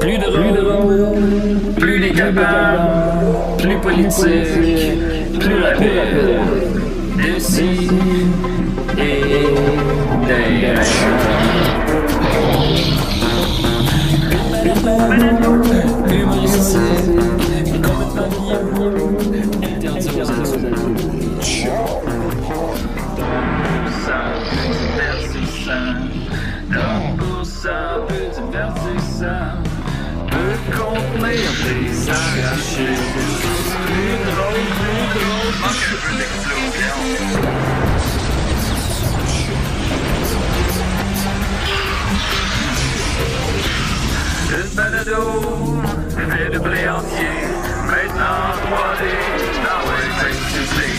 Plus de drôle, plus décapable, plus politique, plus rapide. D'ici et d'ailleurs. Humoristique, complètement Peut contenir des arrachés. Plus drôle, plus drôle. Manque un peu d'explosion. Une balado, fait de blé entier. Maintenant 3D, dans le fais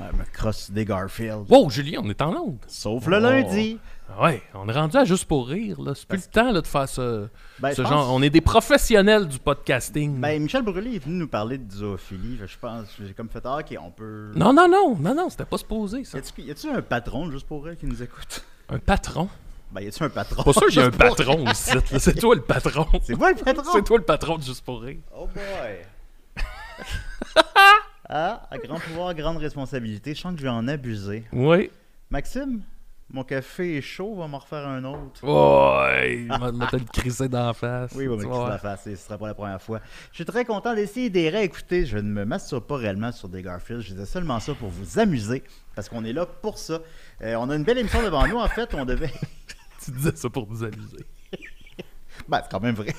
Elle me crosse des Garfield. Wow, Julien, on est en onde. Sauf le lundi. Ouais, on est rendu à juste pour rire. là. C'est plus le temps là, de faire ce, Ben, ce genre. pense- On est des professionnels du podcasting. Ben, Michel Brûlé est venu nous parler de zoophilie. Je pense, j'ai comme fait, ah, ok, on peut. Non, non, non, non, non, c'était pas supposé, ça. Y a-tu- un patron juste pour elle qui nous écoute? Un patron? Ben, y a-tu un patron? Pas sûr qu'il y a un patron ici. C'est toi le patron. C'est moi le patron? C'est toi le patron de Juste pour rire. Oh boy! ah, à grand pouvoir, grande responsabilité. Je sens que je vais en abuser. Oui. Maxime, mon café est chaud, va m'en refaire un autre. Ouais. Il m'a te le crisser dans la face. Oui, mais Tu qu'est-ce que vois. la face, ce sera pas la première fois. Je suis très content d'essayer des. Écoutez, je ne me masturbe pas réellement sur des Garfield. Je disais seulement ça pour vous amuser, parce qu'on est là pour ça. Euh, on a une belle émission devant nous. En fait, on devait. Tu disais ça pour nous amuser. ben, c'est quand même vrai.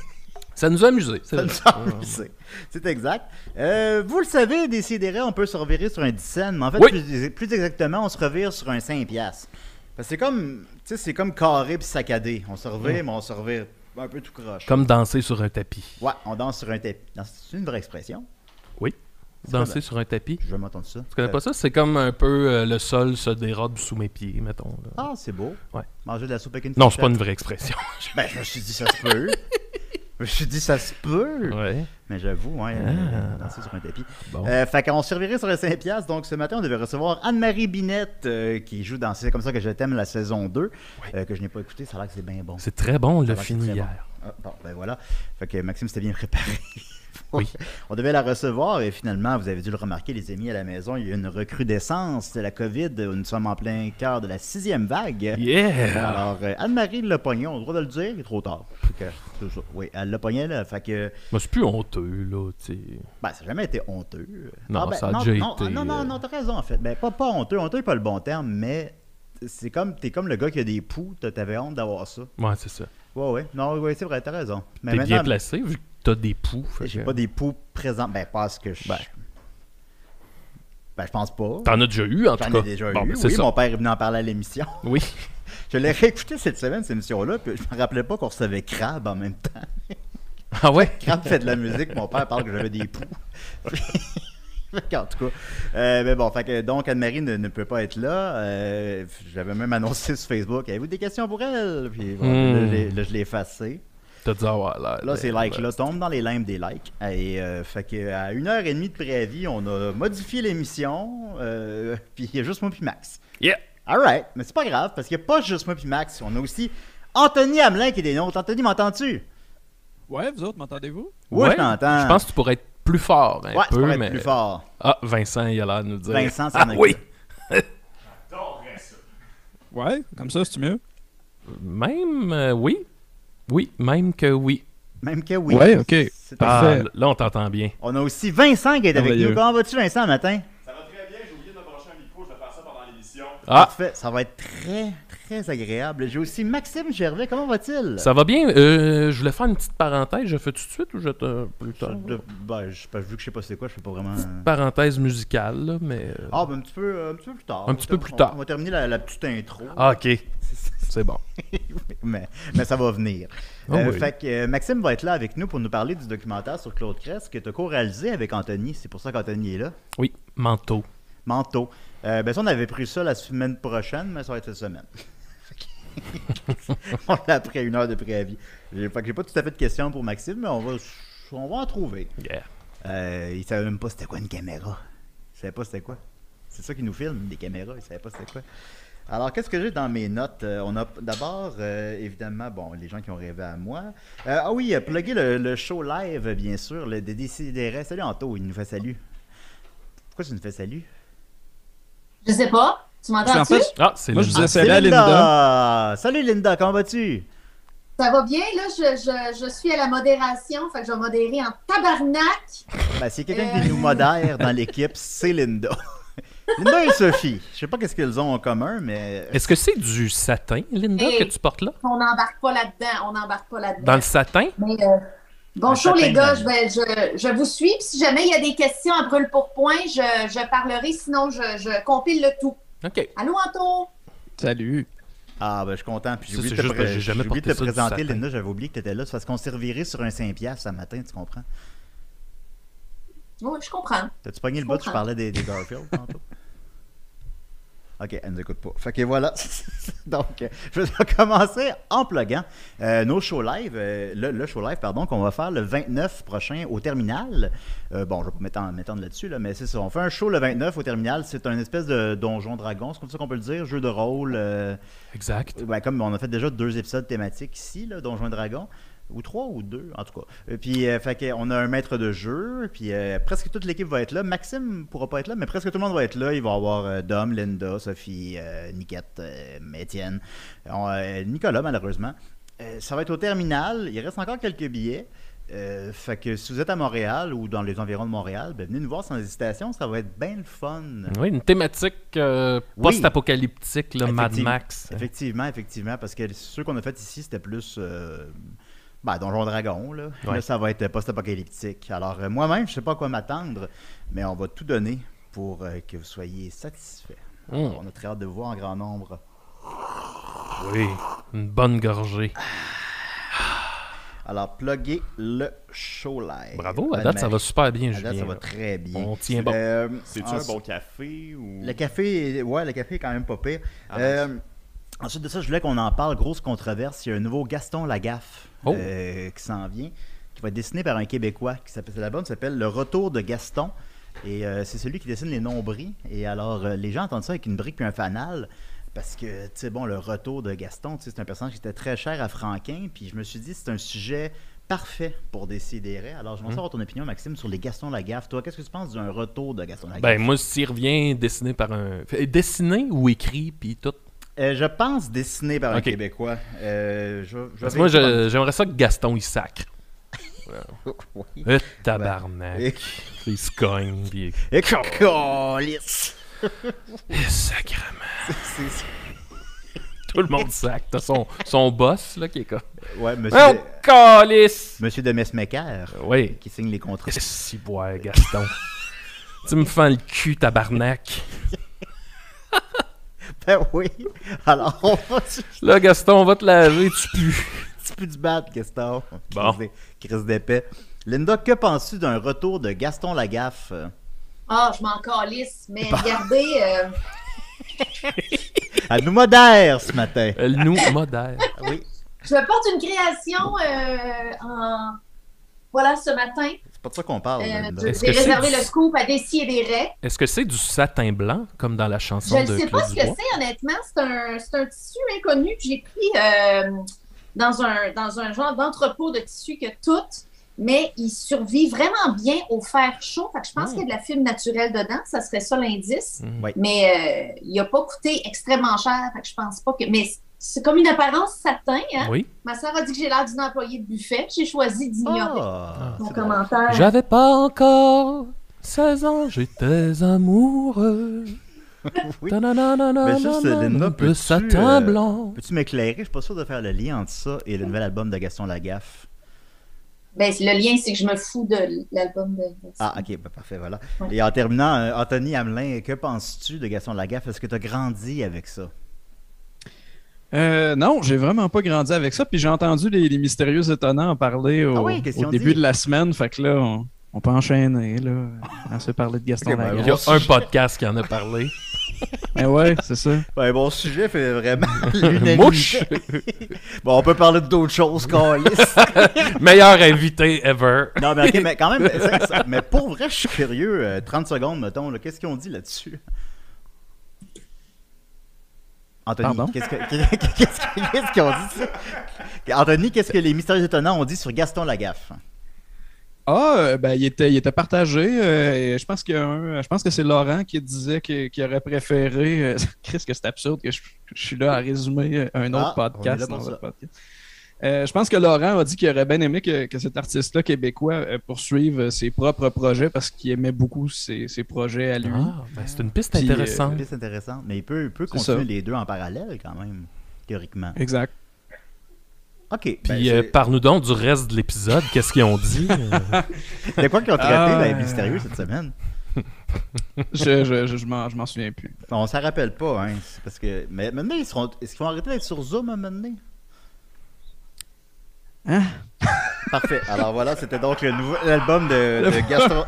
Ça nous a amusé. c'est Ça vrai. nous a amusé. C'est exact. Euh, vous le savez, des on peut se revirer sur un 10 cents, mais en fait, Oui. plus, plus exactement, on se revire sur un 5 piastres. C'est comme, tu sais, c'est comme carré puis saccadé. On se revire, mais on se revire un peu tout croche. Comme danser sur un tapis. Ouais, on danse sur un tapis. C'est une vraie expression. Oui. Danser sur un tapis. Je vais m'entendre ça. Tu connais pas ça? C'est comme un peu euh, le sol se dérobe sous mes pieds, mettons. là. Ah, c'est beau. Ouais. Manger de la soupe avec une Non, c'est pas une vraie expression. Ben, je me suis dit, ça se peut. je me suis dit, ça se peut. ouais. Mais j'avoue, ouais, Ah. euh, danser sur un tapis. Bon. Euh, fait qu'on servirait sur le 5 piastres. Donc, ce matin, on devait recevoir Anne-Marie Binette, euh, qui joue dans C'est comme ça que je t'aime, la saison 2, euh, que je n'ai pas écouté. Ça a l'air que c'est bien bon. C'est très bon, que fini hier. bon. Ah, bon, ben voilà. Fait que Maxime s'était bien préparé. Oui. On devait la recevoir et finalement, vous avez dû le remarquer, les amis, à la maison, il y a une recrudescence de la COVID. Nous sommes en plein cœur de la sixième vague. Yeah! Alors, euh, Anne-Marie l'a pogné, on a le droit de le dire, il est trop tard. Que, ça. Oui, elle l'a pogné, là. Fait que, Moi, c'est plus honteux, là, tu sais. ben, ça n'a jamais été honteux. Non, ben, ça a non, déjà non, été, Non, non, euh, non, t'as raison, en fait. Ben, pas, pas honteux. Honteux n'est pas le bon terme, mais c'est comme, t'es comme le gars qui a des poux, t'as- t'avais honte d'avoir ça. Ouais, c'est ça. Ouais, ouais. Non, ouais, c'est vrai, t'as raison. Mais T'es bien placé, vu que t'as des poux. j'ai que- pas des poux présents. Ben, parce que je. Ben. Ben, je pense pas. T'en as déjà eu, en tout J'en cas. ai déjà Bon, eu. ben, c'est oui, ça. mon père est venu en parler à l'émission. Oui. Je l'ai réécouté cette semaine, cette émission-là, puis je me rappelais pas qu'on recevait Crab en même temps. Ah ouais? Crab fait de la musique, mon père parle que j'avais des poux. en tout cas. Euh, mais bon, fait que, donc Anne-Marie ne, ne peut pas être là. Euh, J'avais même annoncé sur Facebook Avez-vous des questions pour elle Puis Hmm. là, je l'ai effacé. T'as ouais, là. Ces là, likes-là tombent dans les limbes des likes. Et euh, fait que à une heure et demie de préavis, on a modifié l'émission. euh, puis il y a juste moi puis Max. Yeah! Alright, mais c'est pas grave, parce qu'il n'y a pas juste moi puis Max. On a aussi Anthony Hamelin qui est des nôtres. Anthony, m'entends-tu? Ouais, vous autres, m'entendez-vous? Oui, je t'entends. Je pense que tu pourrais être plus fort, un Ouais, tu peu, pourrais être mais. plus fort. Ah, Vincent, il a l'air de nous dire. Vincent, ça ah, en a oui! Ouais, comme ça, c'est mieux? Même, euh, oui. Oui, même que oui. Même que oui. Ouais, ok. C'est- Ah, Parfait. là, on t'entend bien. On a aussi Vincent qui est avec nous. Comment vas-tu, Vincent, matin? Ça va très bien, j'ai oublié de m'approcher un micro, je vais faire ça pendant l'émission. Ah, Parfait, ça va être très, très agréable. J'ai aussi Maxime Gervais. Comment va-t-il? ça va bien. Euh, je voulais faire une petite parenthèse. Je fais tout de suite ou je te plus Ça- tard? de- ben, je, ben, vu que je sais pas c'est quoi, je fais pas vraiment. Parenthèse musicale, là, mais. euh, Ah, ben un petit peu, un petit peu plus tard. Un petit peu plus tard. On va terminer la, la petite intro. Ah, ok. C'est bon. mais, mais ça va venir. Oh Euh, oui. Fait que euh, Maxime va être là avec nous pour nous parler du documentaire sur Claude Crest que tu as co-réalisé avec Anthony. C'est pour ça qu'Anthony est là. Oui, manteau. Manteau. Euh, ben ça, on avait pris ça la semaine prochaine, mais ça va être cette semaine. on l'a pris à une heure de préavis. Fait que j'ai pas tout à fait de questions pour Maxime, mais on va, on va en trouver. Yeah. Euh, il savait même pas c'était quoi une caméra. Il savait pas c'était quoi. C'est ça qui nous filme, des caméras, il savait pas c'était quoi. Alors, qu'est-ce que j'ai dans mes notes? Euh, on a d'abord, euh, évidemment, bon, les gens qui ont rêvé à moi. Euh, ah oui, euh, plugger le, le show live, bien sûr, le des Décidérés. Salut Anto, il nous fait salut. Pourquoi tu nous fais salut? Je sais pas. Tu m'entends-tu? fait, Ah, c'est Moi, je disais salut à Linda. Salut Linda, comment vas-tu? Ça va bien, là? Je, je, je suis à la modération, fait que je vais modérer en tabarnak. Ben, s'il y a quelqu'un Euh. qui nous modère dans l'équipe, c'est Linda. Linda et Sophie. Je sais pas qu'est-ce qu'elles ont en commun, mais Est-ce que c'est du satin, Linda, Hey. que tu portes là? On n'embarque pas là-dedans, on n'embarque pas là-dedans. Dans le satin? Mais, euh, bonjour les gars, je, vais- je, je vous suis. Puis si jamais il y a des questions à brûle pour point, je, je parlerai, sinon je, je compile le tout. OK. Allô, Anto? Salut. Ah, ben, je suis content. Puis j'ai Ça, oublié c'est de te, pré- oublié de te présenter. Linda. J'avais oublié que tu étais là. C'est parce qu'on reviré sur un 5$ ce matin, tu comprends? Oui, je comprends. T'as-tu pogné le Je bout? Je comprends. parlais des, des Garfield tantôt. Ok, elle nous écoute pas. Fait que voilà. Donc, euh, je vais commencer en pluguant euh, nos shows live, euh, le, le show live, pardon, qu'on va faire le 29 prochain au terminal. Euh, bon, je vais pas m'étendre là-dessus, là, mais c'est ça. On fait un show le 29 au terminal. C'est un espèce de donjon dragon, c'est comme ça qu'on peut le dire, jeu de rôle. euh, Exact. Ouais, comme on a fait déjà deux épisodes thématiques ici, là, Donjons et Dragons. Ou trois ou deux, en tout cas. Et puis, euh, fait que, on a un maître de jeu, puis euh, presque toute l'équipe va être là. Maxime pourra pas être là, mais presque tout le monde va être là. Il va y avoir euh, Dom, Linda, Sophie, euh, Niquette, euh, Étienne, euh, Nicolas, malheureusement. Euh, ça va être au terminal. Il reste encore quelques billets. Euh, fait que si vous êtes à Montréal ou dans les environs de Montréal, ben, venez nous voir sans hésitation. Ça va être bien le fun. Oui, une thématique euh, Oui. post-apocalyptique, là, Mad. Max. Effectivement, effectivement, parce que ceux qu'on a fait ici, c'était plus euh, ben, Donjon Dragon. Là. Ouais. Là, ça va être post-apocalyptique. Alors, euh, moi-même, je sais pas à quoi m'attendre, mais on va tout donner pour euh, que vous soyez satisfaits. Mm. Alors, on a très hâte de vous voir en grand nombre. Oui, une bonne gorgée. Alors, pluguez le show live. Bravo, à date, ça va super bien, à date, Julien. ça va très bien. On tient bon. Euh, C'est-tu en- un bon café ou. Le café, ouais, le café est quand même pas pire. Ah, Euh, ensuite de ça, je voulais qu'on en parle. Grosse controverse. Il y a un nouveau Gaston Lagaffe Oh. euh, qui s'en vient, qui va être dessiné par un Québécois. Qui s'appelle, l'album s'appelle Le Retour de Gaston. Et euh, c'est celui qui dessine les nombris. Et alors, euh, les gens entendent ça avec une brique puis un fanal. Parce que, tu sais, bon, le retour de Gaston, c'est un personnage qui était très cher à Franquin. Puis je me suis dit, c'est un sujet parfait pour décider. Alors, je Hmm. vais savoir ton opinion, Maxime, sur les Gaston Lagaffe. Toi, qu'est-ce que tu penses d'un retour de Gaston Lagaffe? Ben, moi, s'il revient dessiné par un. Dessiné ou écrit, puis tout. Euh, je pense dessiné par un. Québécois. Euh, je, je Parce que moi, j'aimerais ça que Gaston, il sacre. Oui. Euh, tabarnak. Et, Il se cogne, puis. et câlisse. Eh, Sacrement. C'est- Tout le monde sac. T'as son, son boss, là, qui est comme. Ouais, monsieur, Oh, de, calice! monsieur de Messmaker Oui. qui signe les contrats. Si, bois, Gaston. tu me fends le cul, tabarnak. Ben oui. Alors, on va Là, Gaston, on va te laver, tu pues. un petit peu du bat, Gaston. Bon. Crise d'é- Crise d'épais. Linda, que penses-tu d'un retour de Gaston Lagaffe? Ah, je m'en calisse. Mais regardez, euh, Elle nous modère ce matin. Elle nous modère. Oui. je porte une création euh, en. Voilà, ce matin. C'est pas de ça qu'on parle, Euh, je- Est-ce J'ai que c'est réservé du- le scoop à Dessy et des raies. Est-ce que c'est du satin blanc, comme dans la chanson Je ne de sais pas ce que c'est, honnêtement. C'est un, c'est un tissu inconnu que j'ai pris euh, dans, un, dans un genre d'entrepôt de tissu que tout, mais il survit vraiment bien au fer chaud. Fait que je pense Mm. qu'il y a de la fibre naturelle dedans. Ça serait ça l'indice. Mm. Oui. Mais euh, il n'a pas coûté extrêmement cher. Fait que je pense pas que. Mais c'est comme une apparence satin. Hein? Oui. Ma soeur a dit que j'ai l'air d'une employée de buffet. J'ai choisi d'ignorer Ah, mon c'est bon. commentaire. J'avais pas encore 16 ans, j'étais amoureux. Oui. Mais juste, Linda, de peux-tu, satin euh, blanc. Peux-tu m'éclairer? Je suis pas sûr de faire le lien entre ça et le nouvel album de Gaston Lagaffe. Ben, le lien, c'est que je me fous de l'album de. Ah, ok, ben, parfait, voilà. Ouais. Et en terminant, euh, Anthony Hamelin, que penses-tu de Gaston Lagaffe? Est-ce que tu as grandi avec ça? Euh, non, j'ai vraiment pas grandi avec ça. Puis j'ai entendu les, les mystérieux étonnants en parler au, Ah oui, au début dit? de la semaine. Fait que là, on, on peut enchaîner. Là, on se parler de Gaston Ok, ben, Il y a un podcast qui en a parlé. Mais ouais, c'est ça. Ben, bon sujet fait vraiment l'unanimité. Mouche! Bon, on peut parler d'autres choses, Carlis. Meilleur invité ever. non, mais ok, mais quand même, ça- ça- mais pour vrai, je suis curieux. euh, 30 secondes, mettons, qu'est-ce qu'ils ont dit là-dessus? Anthony, qu'est-ce que- qu'est-ce que- qu'est-ce qu'ils ont dit ça? Anthony, qu'est-ce que les mystérieux étonnants ont dit sur Gaston Lagaffe? Ah, euh, ben, il était, il était partagé. euh, et je pense qu'il je pense que c'est Laurent qui disait qu'il aurait préféré. euh, Chris, que c'est absurde que je, je suis là à résumer un autre Ah, podcast. dans votre podcast. Euh, je pense que Laurent a dit qu'il aurait bien aimé que, que cet artiste-là québécois euh, poursuive euh, ses propres projets parce qu'il aimait beaucoup ses, ses projets à lui. Ah, ben, c'est une piste Puis, euh, intéressante. C'est intéressant. Mais il peut, il peut continuer ça. les deux en parallèle, quand même, théoriquement. Exact. OK. ben, Puis c'est- euh, parle-nous donc du reste de l'épisode. Qu'est-ce qu'ils ont dit? De quoi qu'ils ont traité Ah, dans les mystérieux cette semaine? Je, je, je, je m'en je m'en souviens plus. On s'en rappelle pas, hein. Parce que. Mais maintenant, ils seront. Est-ce qu'ils vont arrêter d'être sur Zoom à un moment donné? Hein? Parfait. Alors voilà, c'était donc le nouvel album de, de Gaston.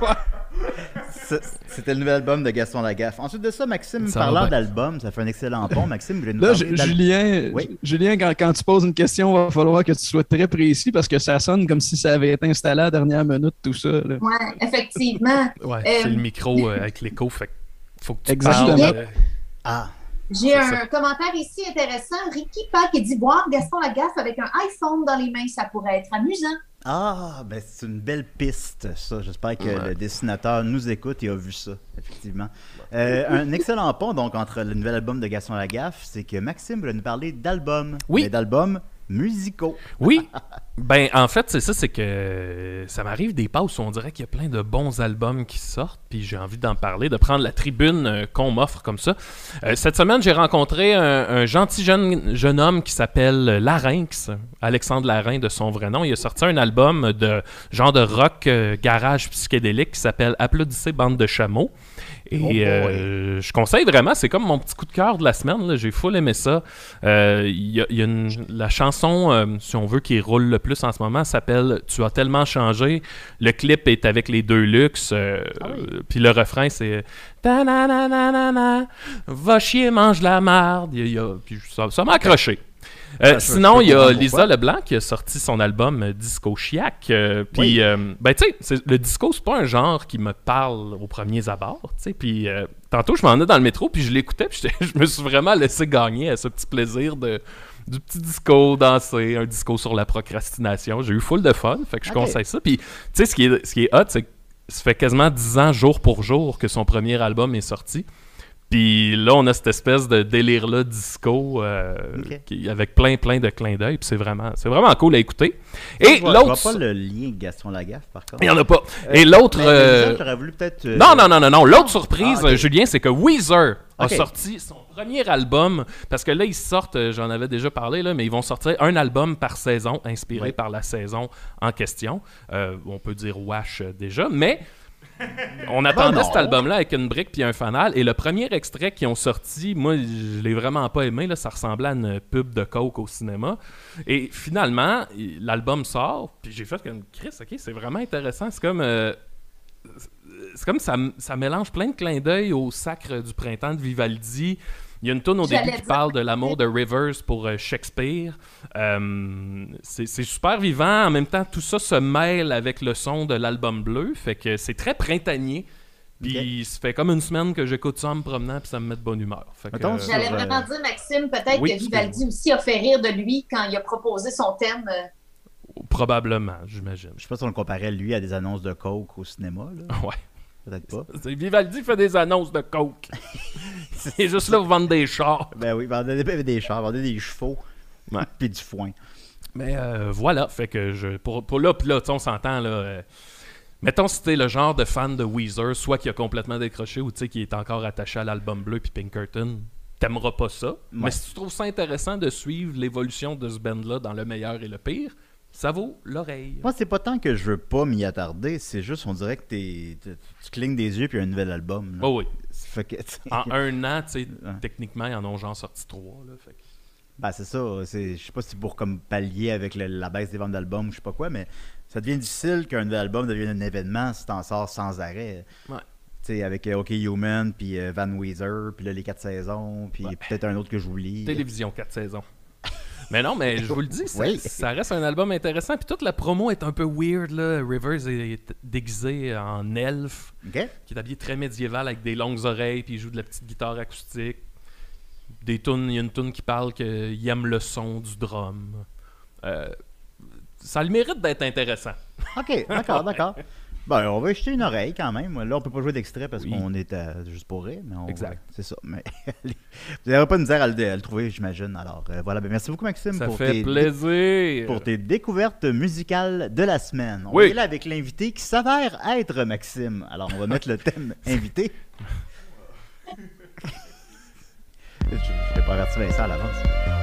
C'était le nouvel album de Gaston Lagaffe. Ensuite de ça, Maxime, Ça parlant d'album, ça fait un excellent pont. Maxime, voulez nous Là, Julien, Oui. Ju- Julien quand, quand tu poses une question, il va falloir que tu sois très précis parce que ça sonne comme si ça avait été installé à la dernière minute, tout ça. Ouais, effectivement. ouais, Euh, c'est le micro euh, avec l'écho. Fait faut que tu Exactement. parles, euh, Ah, J'ai un ça. commentaire ici intéressant. Ricky Pack qui dit Voir Gaston Lagaffe avec un iPhone dans les mains, ça pourrait être amusant. ah, ben c'est une belle piste, ça. J'espère que Ouais. le dessinateur nous écoute et a vu ça, effectivement. Euh, un excellent pont, donc, entre le nouvel album de Gaston Lagaffe, c'est que Maxime voulait nous parler d'albums. Oui. Mais d'albums musicaux. Oui. Ben, en fait, c'est ça, c'est que ça m'arrive des passes où on dirait qu'il y a plein de bons albums qui sortent, puis j'ai envie d'en parler, de prendre la tribune euh, qu'on m'offre comme ça. Euh, cette semaine, j'ai rencontré un, un gentil jeune, jeune homme qui s'appelle Larynx, Alexandre Larynx de son vrai nom. Il a sorti un album de genre de rock euh, garage psychédélique qui s'appelle Applaudissez bande de chameaux. Et Oh euh, je conseille vraiment, c'est comme mon petit coup de cœur de la semaine. J'ai full aimé ça. Euh, y a, il y a une- la chanson, euh, si on veut, qui roule le plus en ce moment s'appelle Tu as tellement changé. Le clip est avec les deux luxe. Ah oui. Puis le refrain, c'est Va chier, mange la marde. Il y a- il y a- puis ça m'a accroché. Euh, je- sinon, il y a Lisa. Leblanc qui a sorti son album euh, Disco Chiac. euh, Puis, Oui. euh, ben, tu sais, le disco, c'est pas un genre qui me parle aux premiers abords. tu sais. Puis, tantôt, je m'en ai dans le métro, puis je l'écoutais, puis je me suis vraiment laissé gagner à ce petit plaisir de, du petit disco dansé, un disco sur la procrastination. J'ai eu full de fun, fait que je conseille ça. Puis, tu sais, ce qui est, ce qui est hot, c'est que ça fait quasiment 10 ans, jour pour jour, que son premier album est sorti. Puis là, on a cette espèce de délire-là disco euh, qui- avec plein, plein de clins d'œil. Puis c'est vraiment, c'est vraiment cool à écouter. Et l'autre. pas le lien Gaston Lagaffe, par contre. Il n'y en a pas. Euh, Et l'autre. euh, Lisa, j'aurais voulu peut-être. Non, non, non, non, non. L'autre surprise, Ah, euh, Julien, c'est que Weezer a sorti son premier album. Parce que là, ils sortent, j'en avais déjà parlé, là, mais ils vont sortir un album par saison, inspiré Oui. par la saison en question. On peut dire Wash déjà, mais. On attendait non. cet album-là avec une brique puis un fanal. Et le premier extrait qu'ils ont sorti, moi, je l'ai vraiment pas aimé. Là, ça ressemblait à une pub de Coke au cinéma. Et finalement, l'album sort. Puis j'ai fait comme Chris, ok, c'est vraiment intéressant. C'est comme. euh, c'est comme ça, ça mélange plein de clins d'œil au sacre du printemps de Vivaldi. Il y a une tune au début qui parle de l'amour de Rivers pour euh, Shakespeare. Euh, c'est super vivant. En même temps, tout ça se mêle avec le son de l'album bleu. Fait que c'est très printanier. Puis ça fait comme une semaine que j'écoute ça en me promenant, puis ça me met de bonne humeur. Euh, J'allais Sur, euh, vraiment dire, Maxime, peut-être oui, que Vivaldi aussi a fait rire de lui quand il a proposé son thème. euh, probablement, j'imagine. Je sais pas si on le comparait, lui, à des annonces de Coke au cinéma. Là. Ouais. Peut-être pas. Vivaldi fait des annonces de coke. C'est juste là pour vendre des chars. Ben oui, vendait des, des chars, vendait des chevaux. Ouais. Puis du foin. Mais euh, voilà, fait que je pour, pour là, puis on s'entend là. euh, mettons si t'es le genre de fan de Weezer, soit qui a complètement décroché ou tu sais qui est encore attaché à l'album bleu puis Pinkerton, t'aimeras pas ça. Mais si tu trouves ça intéressant de suivre l'évolution de ce band-là dans le meilleur et le pire, ça vaut l'oreille. Moi, c'est pas tant que je veux pas m'y attarder, c'est juste, on dirait que t'es, t'es- tu clignes des yeux puis il y a un nouvel album. Oh oui. Fait que, En un an, tu sais, Ouais. techniquement, ils en ont genre sorti trois. Là, fait que- Ben, c'est ça. C'est, je sais pas si c'est pour comme pallier avec le- la baisse des ventes d'albums ou je sais pas quoi, mais ça devient difficile qu'un nouvel album devienne un événement si t'en sors sans arrêt. Ouais. Tu sais, avec euh, OK Human, puis euh, Van Weezer, puis les quatre saisons, puis Ouais. peut-être un autre que j'oublie. Télévision, quatre saisons. Mais non, mais je vous le dis, ça, Oui. ça reste un album intéressant. Puis toute la promo est un peu weird. Là. Rivers est déguisé en elfe, OK? qui est habillé très médiéval avec des longues oreilles, puis il joue de la petite guitare acoustique. des tunes, il y a une tune qui parle qu'il aime le son du drum. Euh, ça a le mérite d'être intéressant. Ok, d'accord, d'accord. Ben, on va jeter une oreille quand même. Là, on peut pas jouer d'extrait parce Oui. qu'on est à- juste pour rire. Mais on Exact. C'est ça. Mais vous n'aurez pas de misère à le, à le trouver, j'imagine. Alors, euh, voilà. Ben, merci beaucoup, Maxime, Ça pour, fait tes, plaisir. pour tes découvertes musicales de la semaine. On Oui. est là avec l'invité qui s'avère être Maxime. Alors, on va mettre le thème invité. Je je t'ai pas averti Vincent à l'avance.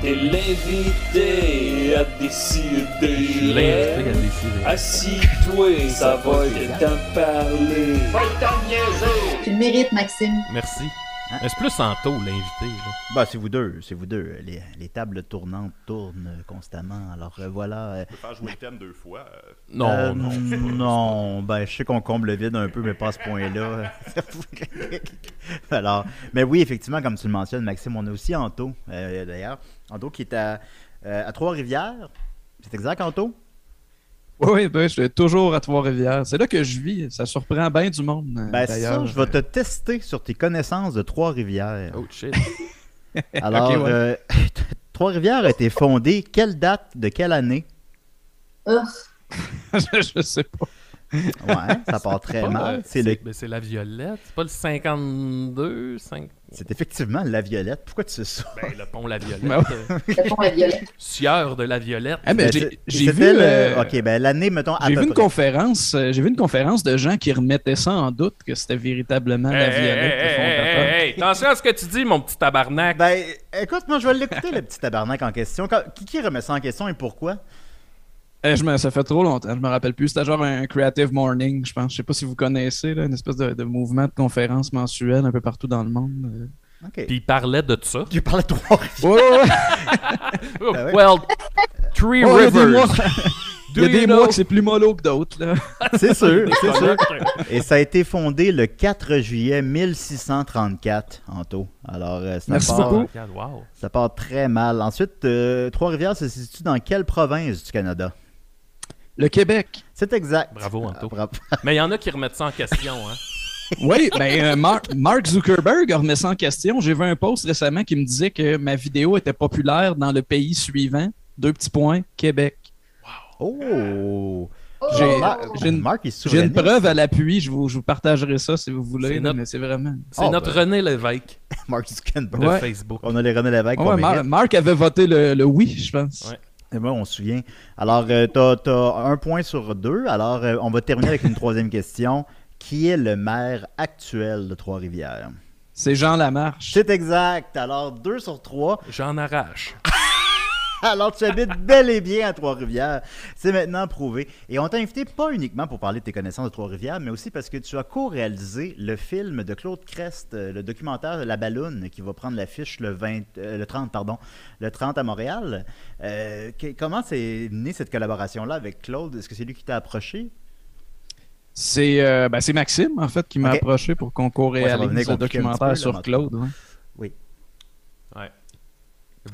T'es l'invité à décider. L'invité à décider. Assis-toi, ça va être t'en parler. Tu le mérites, Maxime. Merci. Hein? C'est plus Santo, l'invité. Bah, c'est vous deux, c'est vous deux. Les, les tables tournantes tournent constamment. Alors, euh, voilà. euh, peux faire jouer le thème deux fois. euh, Non, Euh, non. non, ben je sais qu'on comble le vide un peu, mais pas à ce point-là. Alors, mais oui, effectivement, comme tu le mentionnes, Maxime, on a aussi Anto, euh, d'ailleurs. Anto qui est à, euh, à Trois-Rivières. C'est exact, Anto? Oui, ben, je suis toujours à Trois-Rivières. C'est là que je vis. Ça surprend bien du monde. euh, Ben, ça, d'ailleurs. je vais te tester sur tes connaissances de Trois-Rivières. Oh shit. Alors, ouais. euh, Trois-Rivières a été fondée, quelle date, de quelle année? Je, je sais pas. Ouais, ça part très Pas, mal. C'est le ben, c'est la violette. C'est pas le 52, 5... C'est effectivement la violette. Pourquoi tu sais ça? Ben, le pont La Violette. Ben euh, Le pont à violet. sieur de la Violette. Ah, mais Ben, j'ai vu, le- euh, Ok, ben l'année, mettons, à j'ai vu une près. conférence. euh, J'ai vu une conférence de gens qui remettaient ça en doute que c'était véritablement la Hey, Violette hey, attention à ce que tu dis, mon petit tabarnak. Ben, écoute, moi, je vais l'écouter, le petit tabarnak en question. Quand- qui, qui remet ça en question et pourquoi? Euh, je me, ça fait trop longtemps, je me rappelle plus. C'était genre un Creative Morning, je pense. Je sais pas si vous connaissez, là, une espèce de, de mouvement de conférence mensuelle un peu partout dans le monde. euh. Ok. Puis il parlait de ça. Tu parlais de Trois-Rivières. Ouais, ouais, ouais. Oh, ouais. Well, Three Ouais, il y a des Rivers. mois, il y a des mois que c'est plus mollo que d'autres. là. C'est sûr, c'est sûr. Et ça a été fondé le 4 juillet 1634, Anto. Alors, euh, ça, Merci part, beaucoup. Wow. ça part très mal. Ensuite, euh, Trois-Rivières se situe dans quelle province du Canada? Le Québec. C'est exact. Bravo, Anto. Ah, bravo. Mais il y en a qui remettent ça en question. Hein. Oui, ben, euh, Mar- Mark Zuckerberg remet ça en question. J'ai vu un post récemment qui me disait que ma vidéo était populaire dans le pays suivant. Deux petits points, Québec. Oh! J'ai- Mar- j'ai une- J'ai une souverainiste. preuve à l'appui, je vous, je vous partagerai ça si vous voulez, C'est là, notre- mais c'est vraiment. C'est Oh, notre ben. René Lévesque Mark Zuckerberg. de Ouais. Facebook. On a les René Lévesque Ouais, Mar-. Marc avait voté le, le oui, je pense. Ouais. Et moi, on se souvient. Alors, euh, un point sur deux. Alors, euh, on va terminer avec une troisième question. Qui est le maire actuel de Trois-Rivières? C'est Jean Lamarche. C'est exact. Alors, deux sur trois. J'en arrache. Alors, tu habites bel et bien à Trois-Rivières. C'est maintenant prouvé. Et on t'a invité pas uniquement pour parler de tes connaissances de Trois-Rivières, mais aussi parce que tu as co-réalisé le film de Claude Crest, euh, le documentaire La Balloune, qui va prendre l'affiche le, 20, euh, le 30, pardon, le 30 à Montréal. Euh, que- comment s'est née cette collaboration-là avec Claude? Est-ce que c'est lui qui t'a approché? C'est euh, ben, c'est Maxime, en fait, qui m'a approché pour qu'on co-réalise le peu, documentaire là, sur Claude. Ouais.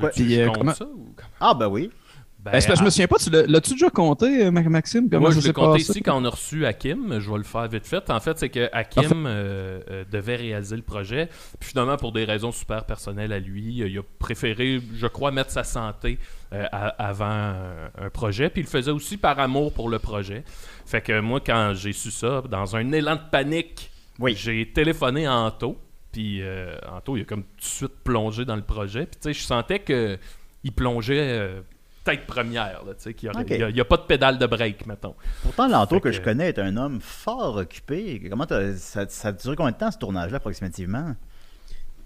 Ouais. Puis, euh, comment- ça ou comment? Ah, ben oui. Ben, Ben, que je me souviens pas, tu l'as- l'as-tu déjà compté, euh, Ma- Maxime? Comment Moi, ça je l'ai compté ici quand on a reçu Hakim. Je vais le faire vite fait. En fait, c'est que Hakim euh, euh, devait réaliser le projet. Puis finalement, pour des raisons super personnelles à lui, euh, il a préféré, je crois, mettre sa santé euh, à- avant un projet. Puis il le faisait aussi par amour pour le projet. Fait que moi, quand j'ai su ça, dans un élan de panique, Oui. j'ai téléphoné à Anto. Puis euh, Anto, il a comme tout de suite plongé dans le projet. Puis tu sais, je sentais que il plongeait euh, tête première. tu sais, qu'il n'y a, pas de pédale de break, mettons. Pourtant, Lanto que, que- je connais est un homme fort occupé. Comment t'as- ça, ça a duré combien de temps ce tournage-là approximativement?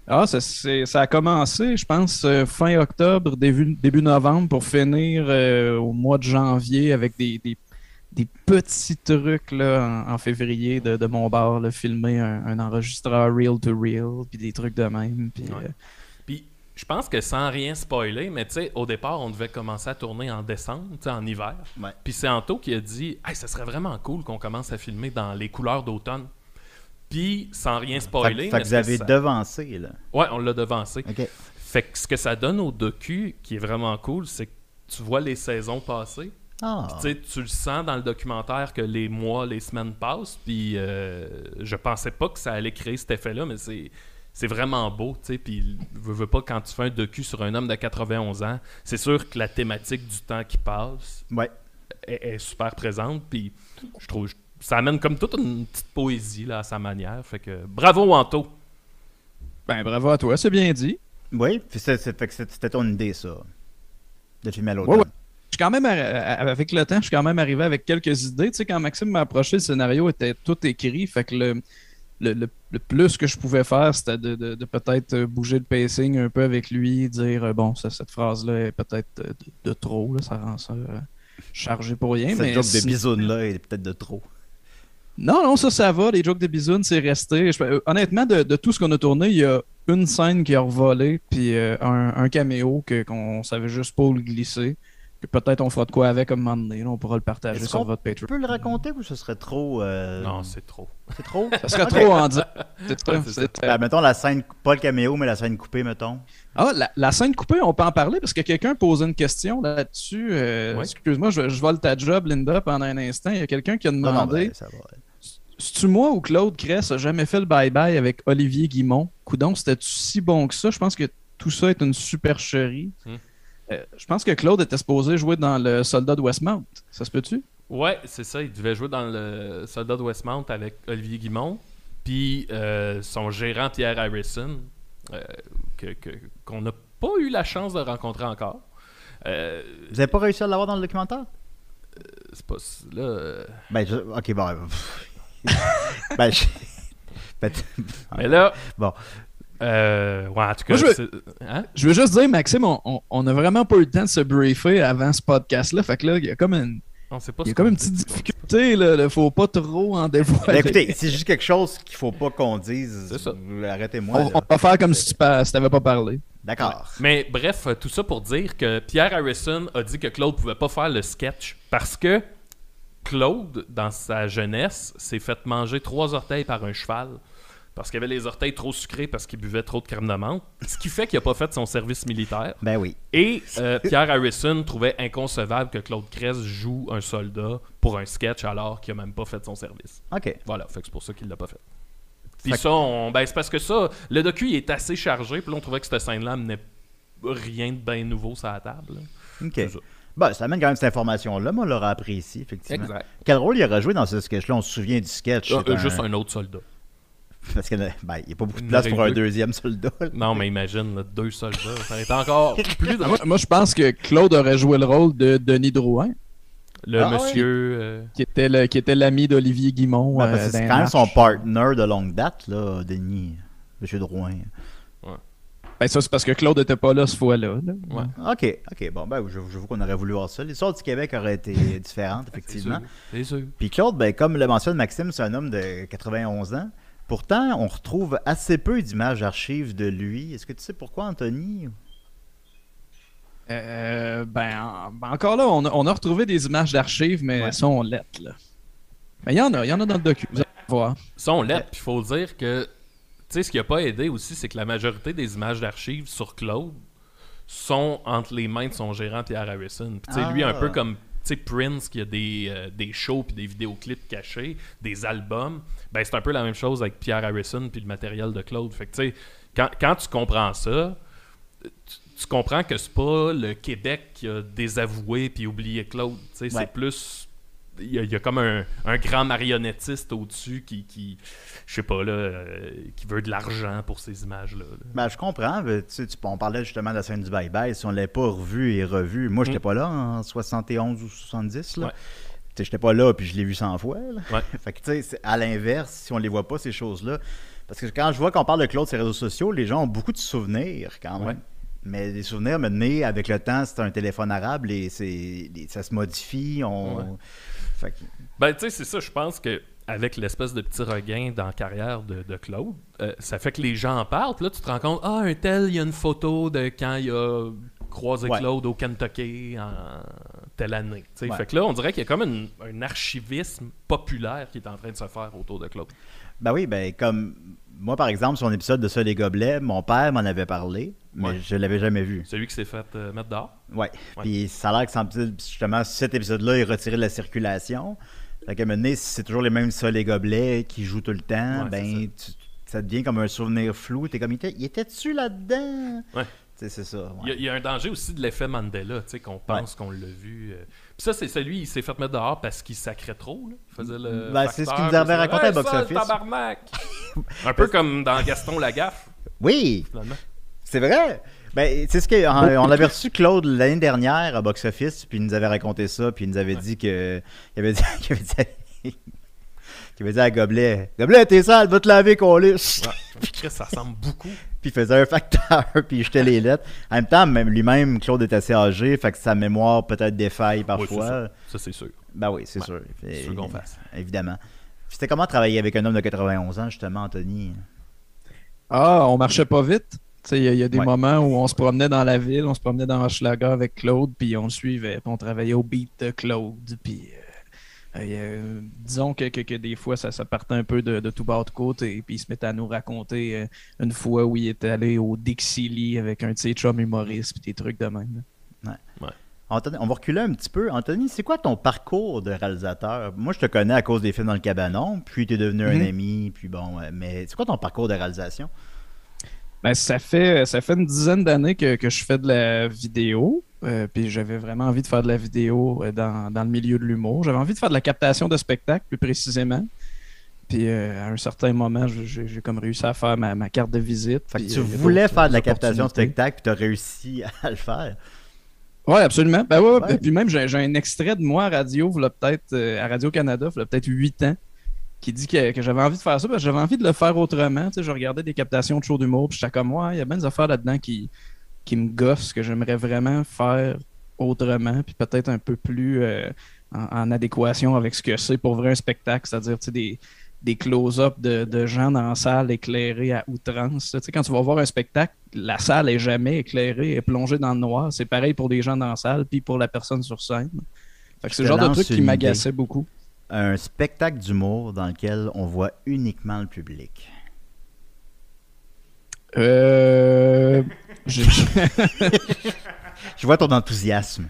Ah, ça, c'est- ça a commencé, je pense, euh, fin octobre, début, début novembre, pour finir euh, au mois de janvier avec des, des, des petits trucs là, en, en février de, de mon bar, là, filmer un, un enregistreur reel-to-reel, puis des trucs de même. Puis, Ouais. euh, Puis, je pense que sans rien spoiler, mais tu sais, au départ, on devait commencer à tourner en décembre, tu sais, en hiver. Ouais. Puis c'est Anto qui a dit Hey, ça serait vraiment cool qu'on commence à filmer dans les couleurs d'automne. Puis, sans rien spoiler. fait mais que vous avez ça- devancé, là. Ouais, on l'a devancé. OK. Fait que ce que ça donne au docu, qui est vraiment cool, c'est que tu vois les saisons passer. Ah. Puis, tu sais, tu le sens dans le documentaire que les mois, les semaines passent. Puis, euh, je pensais pas que ça allait créer cet effet-là, mais c'est. c'est vraiment beau, tu sais, puis veux, veux pas, quand tu fais un docu sur un homme de 91 ans, c'est sûr que la thématique du temps qui passe Ouais. est, est super présente, puis je trouve, ça amène comme toute une petite poésie, là, à sa manière, fait que bravo, Anto! Ben, bravo à toi, c'est bien dit. Oui, puis c'est- c'est- fait que c'est- c'était ton idée, ça. De filmer à l'autre. Ouais, ouais. Je suis quand même, arri- avec le temps, je suis quand même arrivé avec quelques idées. Tu sais, quand Maxime m'a approché, le scénario était tout écrit. Fait que le, le, le- le plus que je pouvais faire, c'était de, de- de peut-être euh, bouger le pacing un peu avec lui, dire euh, bon, ça, cette phrase-là est peut-être euh, de, de trop, là, ça rend ça euh, chargé pour rien. Cette mais joke de bisoune-là est peut-être de trop. Non, non, ça, ça va. Les jokes de bisounes, c'est resté. Je- euh, honnêtement, de, de tout ce qu'on a tourné, il y a une scène qui a revolé, puis euh, un, un caméo qu'on savait juste pas où le glisser. Que peut-être on fera de quoi avec à un moment donné. là, on pourra le partager sur votre Tu Patreon. peux le raconter ou ce serait trop. euh, Non, c'est trop. c'est trop? Ça serait trop en dire. Ben, mettons la scène, pas le caméo, mais la scène coupée, mettons. Ah, la, la scène coupée, on peut en parler parce que quelqu'un posait une question là-dessus. Euh, Oui. Excuse-moi, je, je vole ta job, Linda, pendant un instant. Il y a quelqu'un qui a demandé ben, ça va. C'est-tu moi ou Claude Cress a jamais fait le bye-bye avec Olivier Guimont? Coudon, c'était-tu si bon que ça? Je pense que tout ça est une supercherie. Hmm. Euh, je pense que Claude était supposé jouer dans le Soldat de Westmount. Ça se peut-tu? Ouais, c'est ça. Il devait jouer dans le Soldat de Westmount avec Olivier Guimont. Puis euh, son gérant Pierre Harrison, euh, que- que- qu'on n'a pas eu la chance de rencontrer encore. Euh, Vous avez pas réussi à l'avoir dans le documentaire? c'est pas. Là, euh, Ben, je... ok, bon. ben, je... ben, t- Mais là. Bon. Euh, ouais, en tout cas. Moi, je veux- hein? Je veux juste dire, Maxime, on, on, on a vraiment pas eu le temps de se briefer avant ce podcast-là. Fait que là, il y a comme une, On sait pas il y a comme une petite difficulté. Là, là. Faut pas trop en dévoiler. écoutez, c'est juste quelque chose qu'il faut pas qu'on dise. Arrêtez-moi. on, on va faire comme si tu si t'avais pas parlé. D'accord. Mais bref, euh, tout ça pour dire que Pierre Harrison a dit que Claude pouvait pas faire le sketch parce que Claude, dans sa jeunesse, s'est fait manger trois orteils par un cheval. Parce qu'il avait les orteils trop sucrés parce qu'il buvait trop de crème de menthe. Ce qui fait qu'il n'a pas fait son service militaire. Ben oui. Et euh, Pierre Harrison trouvait inconcevable que Claude Cress joue un soldat pour un sketch alors qu'il n'a même pas fait son service. Ok. Voilà, fait que c'est pour ça qu'il l'a pas fait. Puis ça, on- ben, c'est parce que ça, le docu il est assez chargé, puis on trouvait que cette scène-là amenait rien de bien nouveau sur la table. là. Ok. Ça. Ben, ça amène quand même cette information-là. Moi, on l'aura apprécié, effectivement. Exact. Quel rôle il aura joué dans ce sketch-là? On se souvient du sketch. C'est euh, Juste un autre soldat. Parce qu'il n'y a, ben, il y a pas beaucoup de place pour un deux. deuxième soldat. là. Non, mais imagine, là, deux soldats. Ça été encore plus Moi, moi, je pense que Claude aurait joué le rôle de Denis Drouin, Le Ah, monsieur. euh, qui était le- qui était l'ami d'Olivier Guimont. Euh, c'est quand même son partner de longue date, là, Denis. Monsieur Drouin. Ben, ça, c'est parce que Claude était pas là ce fois-là. là. Ouais. Ok, ok, bon, ben, j'avoue j'avoue qu'on aurait voulu voir ça. L'histoire du Québec aurait été différente, C'est effectivement. sûr. C'est sûr. Puis Claude, ben, comme le mentionne Maxime, c'est un homme de 91 ans. Pourtant, on retrouve assez peu d'images d'archives de lui. Est-ce que tu sais pourquoi, Anthony? Euh, ben, en- ben, encore là, on a, on a retrouvé des images d'archives, mais Ouais. elles sont lettres. Là. Mais il y en a, il y en a dans le docu. Vous allez voir. Sont lettres, puis il faut dire que. Tu sais, ce qui a pas aidé aussi, c'est que la majorité des images d'archives sur Claude sont entre les mains de son gérant Pierre Harrison. Puis, tu sais, lui, Ah. un peu comme sais, Prince, qui a des, euh, des shows puis des vidéoclips cachés, des albums, ben c'est un peu la même chose avec Pierre Harrison puis le matériel de Claude. Fait que, tu sais, quand, quand tu comprends ça, tu, tu comprends que c'est pas le Québec qui a désavoué puis oublié Claude. Tu sais, Ouais. c'est plus. Il y, a, il y a comme un, un grand marionnettiste au-dessus qui, qui je sais pas, là, euh, qui veut de l'argent pour ces images-là. là. Ben, je comprends. tu sais, tu- on parlait justement de la scène du bye-bye. Si on l'avait pas revu et revu, moi, j'étais Mm. pas là en 71 ou 70. Là. Ouais. J'étais pas là, puis je l'ai vu 100 fois. Ouais. fait que, à l'inverse, si on les voit pas, ces choses-là. Parce que quand je vois qu'on parle de Claude sur les réseaux sociaux, les gens ont beaucoup de souvenirs quand même. Ouais. Mais les souvenirs, maintenant, avec le temps, c'est un téléphone arabe et ça se modifie. On... Ouais. Fait que- Ben, tu sais, c'est ça, je pense que avec l'espèce de petit regain dans la carrière de, de Claude, euh, ça fait que les gens en parlent. Là, tu te rends compte, ah, un tel, il y a une photo de quand il a croisé Ouais. Claude au Kentucky en telle année. tu sais. Ouais. Fait que là, on dirait qu'il y a comme une- un archivisme populaire qui est en train de se faire autour de Claude. Ben oui, ben comme moi par exemple, sur un épisode de Ça les gobelets, mon père m'en avait parlé, mais Ouais. je l'avais jamais vu. Celui qui s'est fait euh, mettre dehors? Ouais. Ouais. Puis ça a l'air que justement cet épisode-là est retiré de la circulation. Fait qu'à un moment donné, si c'est toujours les mêmes Ça les gobelets qui jouent tout le temps, Ouais, ben tu, ça devient comme un souvenir flou. T'es comme, il était- était-tu là-dedans? Ouais. C'est ça. ouais. Il y, a, il y a un danger aussi de l'effet Mandela, tu sais, qu'on pense qu'on l'a vu. euh. Puis ça, c'est celui, il s'est fait mettre dehors parce qu'il sacrait trop, là. Il faisait le. Ben, c'est ce qu'il nous avait raconté à Box le Office. un peu comme dans Gaston Lagaffe, Oui, finalement. c'est vrai. Ben, c'est ce qu'on on avait reçu Claude l'année dernière à Box Office, puis il nous avait raconté ça, puis il nous avait dit que. Il avait dit. Il avait dit, qu'il avait dit à Gobelet Gobelet, t'es sale, va te laver, qu'on lisse. Ouais. Ça ressemble beaucoup. Puis il faisait un facteur, puis il jetait les lettres. En même temps, même lui-même, Claude est assez âgé, fait que sa mémoire peut-être défaille parfois. ça. Ça, c'est sûr. ben oui, c'est Ouais, sûr. c'est sûr qu'on fasse. Évidemment. Puis C'était comment travailler avec un homme de 91 ans, justement, Anthony? Ah, on marchait pas vite. Tu sais, Il y, a- il y a des Ouais. moments où on se promenait dans la ville, on se promenait dans Hochelaga avec Claude, puis on le suivait, puis on travaillait au beat de Claude, puis euh, euh, a- disons que, que, que des fois ça, ça partait un peu de, de tout bas de côté, puis il se mettait à nous raconter euh, une fois où il était allé au Dixie avec un de ses chums humoristes, puis des trucs de même. là. Anthony, on va reculer un petit peu. Anthony, c'est quoi ton parcours de réalisateur? Moi, je te connais à cause des films dans le cabanon, puis tu es devenu un Mhm. ami, puis bon, euh, mais c'est quoi ton parcours de réalisation? Ben, ça fait ça fait une dizaine d'années que, que je fais de la vidéo. Euh, puis j'avais vraiment envie de faire de la vidéo euh, dans, dans le milieu de l'humour. J'avais envie de faire de la captation de spectacle plus précisément. Puis euh, à un certain moment, j'ai comme réussi à faire ma, ma carte de visite. Fait que puis, tu y a voulais faire de la captation de spectacle, puis tu as réussi à le faire. Oui, absolument. Ben ouais. Puis même, j'ai un extrait de moi à radio, peut-être à Radio-Canada, il peut-être 8 ans, qui dit que, que j'avais envie de faire ça, parce que j'avais envie de le faire autrement. Tu sais, je regardais des captations de show d'humour, puis j'étais comme, ouais, il y a bien des affaires là-dedans qui, qui me gossent, que j'aimerais vraiment faire autrement, puis peut-être un peu plus euh, en, en adéquation avec ce que c'est pour vrai un spectacle, c'est-à-dire, des des close-up de, de gens dans la salle éclairés à outrance. Quand tu vas voir un spectacle, la salle est jamais éclairée, elle est plongée dans le noir. C'est pareil pour les gens dans la salle, puis pour la personne sur scène. C'est le genre de truc qui m'agaçait beaucoup. Un spectacle d'humour dans lequel on voit uniquement le public. Euh... je- Je vois ton enthousiasme.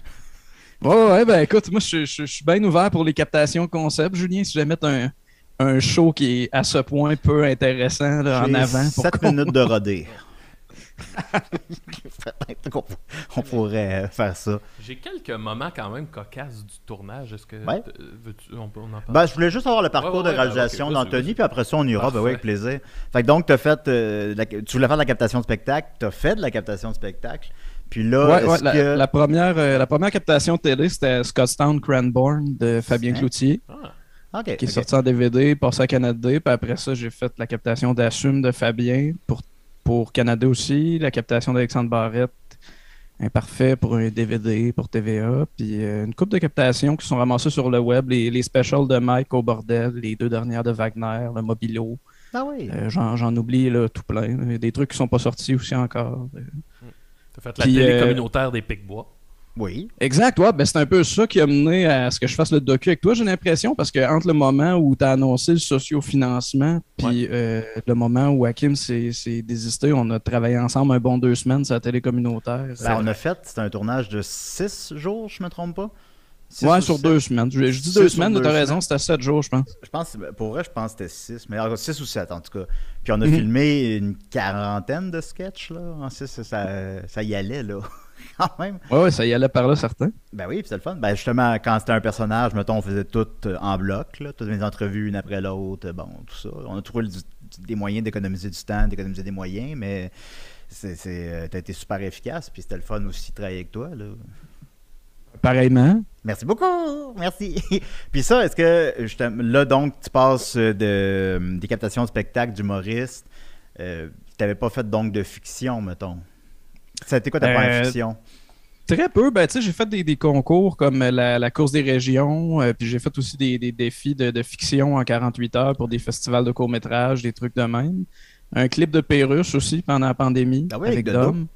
Ouais, ouais, ben écoute, moi, je, je- je suis bien ouvert pour les captations concept. Julien, si jamais t'as un, un show qui est à ce point peu intéressant là, en avant. pour 7 qu'on- minutes de rodé. Peut-être qu'on on pourrait faire ça. J'ai quelques moments quand même cocasses du tournage. Est-ce que Ouais. veux-tu- on, peut- on en parle? Ben, je voulais juste avoir le parcours Ouais, ouais, de réalisation ben, vas-y, d'Anthony, puis après ça, on ira, ben oui, avec plaisir. Fait que donc, t'as fait, euh, la- tu voulais faire de la captation de spectacle, t'as fait de la captation de spectacle, puis là, Ouais, ouais, est-ce la, que... la première, euh, la première captation télé, c'était Scottstown Cranbourne de Fabien Hein? Cloutier, Ah, qui est ok. sorti en DVD, passé à Canada. Puis après ça, j'ai fait la captation d'Assume de Fabien pour, pour Canada aussi, la captation d'Alexandre Barrette, Imparfait pour un DVD pour TVA, puis euh, une couple de captations qui sont ramassées sur le web, les, les specials de Mike au bordel, les deux dernières de Wagner, le Mobilo. Ah oui. Euh, J'en j'en oublie là, tout plein. Des trucs qui sont pas sortis aussi encore. T'as fait la Puis, télé euh, communautaire des Pic-Bois. Oui. Exact, ouais, ben c'est un peu ça qui a mené à ce que je fasse le docu avec toi, j'ai l'impression, parce que entre le moment où tu as annoncé le sociofinancement, puis euh, le moment où Hakim s'est désisté, on a travaillé ensemble un bon deux semaines sur la télé communautaire. Ben, on a fait, c'était un tournage de 6 jours, je me trompe pas? Six ouais, ou sur sept? deux semaines. Je, je dis Six deux semaines, mais t'as raison, c'était sept jours, je pense. Je pense, pour vrai, je pense que c'était 6, mais 6 ou 7 en tout cas. Puis on a Mhm. filmé une quarantaine de sketchs, là. En six, ça, ça y allait, là. Quand même. Ouais, ouais, ça y allait par là, certain. Ben oui, c'était le fun. Ben justement, quand c'était un personnage, mettons, on faisait tout euh, en bloc, là, toutes mes entrevues une après l'autre, euh, bon, tout ça. On a trouvé du- des moyens d'économiser du temps, d'économiser des moyens, mais c'est, euh, t'as été super efficace, puis c'était le fun aussi de travailler avec toi, là. Pareillement. Merci beaucoup, merci. puis ça, est-ce que, là, donc, tu passes de, des captations de spectacles d'humoristes, euh, t'avais pas fait donc de fiction, mettons? Ça a été quoi ta Euh, première fiction? Très peu. Ben, tu sais, j'ai fait des, des concours comme la, la course des régions, euh, puis j'ai fait aussi des, des défis de, de fiction en 48 heures pour des festivals de court-métrage, des trucs de même. Un clip de Pérusse aussi pendant la pandémie Ah oui, avec avec. Dom.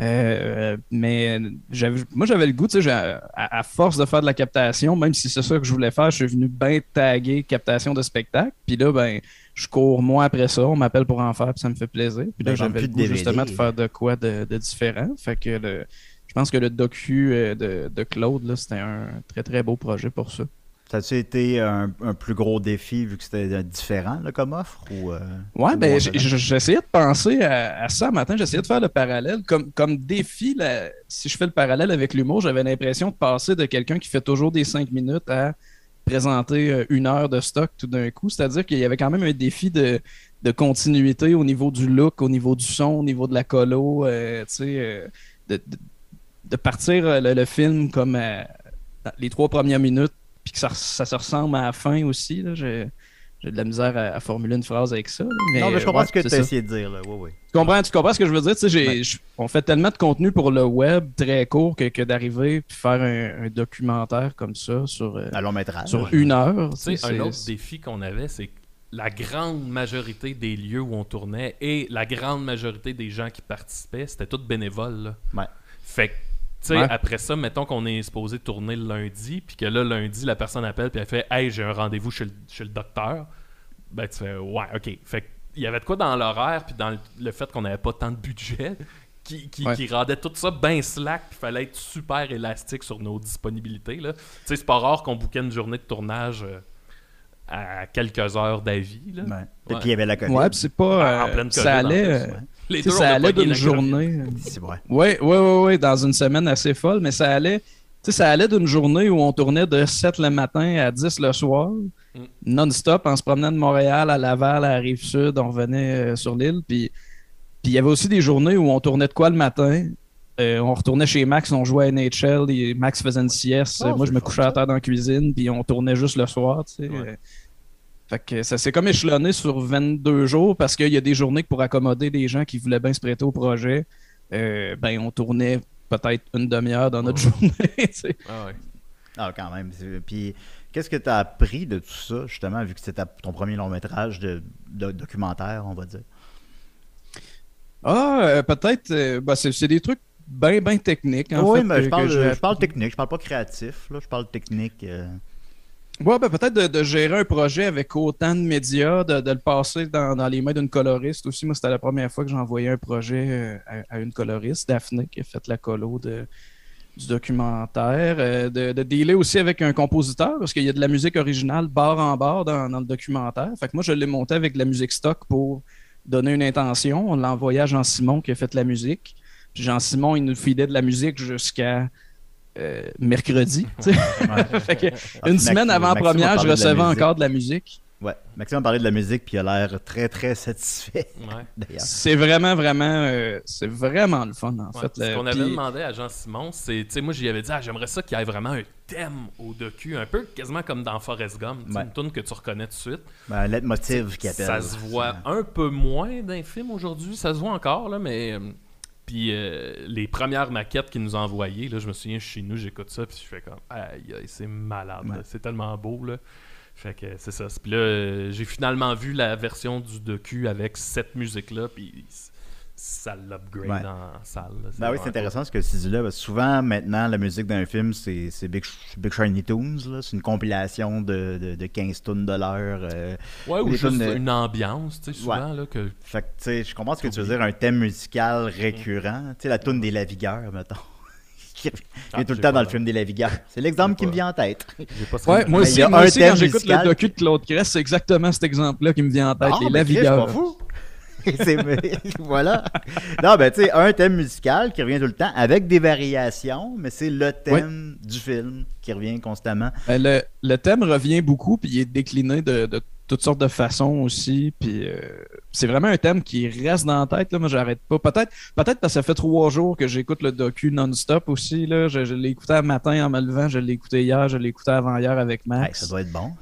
Euh, mais j'avais, moi, j'avais le goût, tu sais, à, à force de faire de la captation, même si c'est ça que je voulais faire, je suis venu bien taguer captation de spectacle. Puis là, ben, je cours moi après ça, on m'appelle pour en faire, puis ça me fait plaisir. Puis là, Ben, j'avais le goût DVD. justement de faire de quoi de, de différent. Fait que le, je pense que le docu euh, de, de Claude, là, c'était un très très beau projet pour ça. Ça a-tu été un, un plus gros défi vu que c'était euh, différent là, comme offre ou, euh, Ouais, ou ben, j'essayais de penser à, à ça matin, j'essayais de faire le parallèle. Comme, comme défi, là, si je fais le parallèle avec l'humour, j'avais l'impression de passer de quelqu'un qui fait toujours des cinq minutes à présenter euh, une heure de stock tout d'un coup. C'est-à-dire qu'il y avait quand même un défi de, de continuité au niveau du look, au niveau du son, au niveau de la colo, euh, tu sais, euh, de, de- de partir euh, le, le film comme les trois premières minutes, puis que ça, ça se ressemble à la fin aussi. là. J'ai j'ai de la misère à, à formuler une phrase avec ça. là, mais, non, mais je comprends ouais, ce que tu as essayé de dire. Là. Tu comprends, tu comprends ce que je veux dire? Tu sais, j'ai- Ouais. on fait tellement de contenu pour le web très court que, que d'arriver puis faire un, un documentaire comme ça sur, euh, À long métrage. sur une heure. Un c'est- autre défi qu'on avait, c'est que la grande majorité des lieux où on tournait et la grande majorité des gens qui participaient, c'était tout bénévole. là. Ouais. Fait que, tu sais, Ouais. après ça, mettons qu'on est supposé tourner le lundi, puis que là, lundi, la personne appelle, puis elle fait Hey, j'ai un rendez-vous chez le, chez le docteur. Ben, tu fais Ouais, ok. Fait que, il y avait de quoi dans l'horaire, puis dans le, le fait qu'on n'avait pas tant de budget, qui, qui, Ouais. qui rendait tout ça bien slack, puis fallait être super élastique sur nos disponibilités. là. Tu sais, c'est pas rare qu'on bouquait une journée de tournage euh, à quelques heures d'avis. là. Ouais. Et puis il y avait la COVID. Ouais, puis c'est pas. En euh, pleine COVID, ça en allait. euh. Les deux, ça allait d'une journée. Oui, oui, oui, oui, dans une semaine assez folle, mais ça allait. Tu sais, ça allait d'une journée où on tournait de 7 le matin à 10 le soir, Mm. non-stop, en se promenant de Montréal à Laval, à la Rive-Sud, on revenait euh, sur l'île. Puis puis il y avait aussi des journées où on tournait de quoi le matin. Euh, on retournait chez Max, on jouait à NHL, et Max faisait une sieste. Oh, Moi, je me couchais à terre dans la cuisine, puis on tournait juste le soir. Tu sais. Ouais. Fait que ça s'est comme échelonné sur 22 jours parce qu'il y a des journées que pour accommoder des gens qui voulaient bien se prêter au projet, euh, ben on tournait peut-être une demi-heure dans notre journée. tu sais. Ah ouais. Ah, quand même. Puis, qu'est-ce que tu as appris de tout ça, justement, vu que c'était ta- ton premier long métrage de, de documentaire, on va dire? Ah, euh, peut-être, euh, ben, c'est c'est des trucs bien, bien techniques. En oui, fait, mais je parle, j'ai je parle technique, je parle pas créatif, là, je parle technique. Ouais, ben peut-être de, gérer un projet avec autant de médias, de, le passer dans, les mains d'une coloriste aussi. Moi, c'était la première fois que j'envoyais un projet euh, à, une coloriste, Daphné, qui a fait la colo du documentaire. Euh, de, de dealer aussi avec un compositeur, parce qu'il y a de la musique originale barre en barre dans, le documentaire. Fait que moi, je l'ai monté avec de la musique stock pour donner une intention. On l'a envoyé à Jean-Simon qui a fait la musique. Jean-Simon, il nous filait de la musique jusqu'à euh, mercredi. Fait que une semaine avant la Maxime première, je de recevais encore de la musique. Ouais. Maxime a parlé de la musique, puis il a l'air très, très satisfait, Ouais. C'est vraiment, vraiment, euh, c'est vraiment le fun, en Ouais, fait. ce qu'on avait demandé à Jean-Simon, c'est, tu sais, moi j'y avais dit, ah, j'aimerais ça qu'il y ait vraiment un thème au docu, un peu quasiment comme dans Forrest Gump, Ouais. une tune que tu reconnais tout de suite. Ben, un leitmotiv qui appelle. Ça se voit un peu moins d'un film aujourd'hui, ça se voit encore, là, mais. Puis euh, les premières maquettes qu'ils nous ont envoyées, là, je me souviens chez nous, j'écoute ça, puis je fais comme, aïe, aïe, c'est malade, Ouais. c'est tellement beau, là. Fait que c'est ça. Puis là, euh, j'ai finalement vu la version du docu avec cette musique-là, puis ça l'upgrade Ouais. en salle. Ben oui, c'est intéressant ce que tu dis là. Parce que souvent, maintenant, la musique d'un film, c'est c'est Big, Big Shiny Tunes. là. C'est une compilation de, de, de 15 tonnes de l'heure. euh. Ouais, ou juste tunes de- une ambiance, tu sais, souvent, là, que... Fait que, tu sais, je comprends ce que tu veux dire, un thème musical récurrent. Tu sais, la tune des Lavigueurs, mettons. qui revient Ah, tout le temps dans le film des Lavigueurs. C'est l'exemple qui me vient en tête. Ouais, moi aussi, y a moi un aussi, thème quand j'écoute musical le docu de Claude Crest, c'est exactement cet exemple-là qui me vient en tête, Ah, les lavigueurs. voilà. Non, ben, tu sais, un thème musical qui revient tout le temps avec des variations, mais c'est le thème du film qui revient constamment. Ben, le, le thème revient beaucoup, puis il est décliné de, de toutes sortes de façons aussi. Puis euh, c'est vraiment un thème qui reste dans la tête. Là. Moi, j'arrête pas. Peut-être peut-être parce que ça fait trois jours que j'écoute le docu non-stop aussi. Là. Je, je l'ai écouté un matin en me levant, je l'ai écouté hier, je l'ai écouté avant-hier avec Hey, Max. ça doit être bon.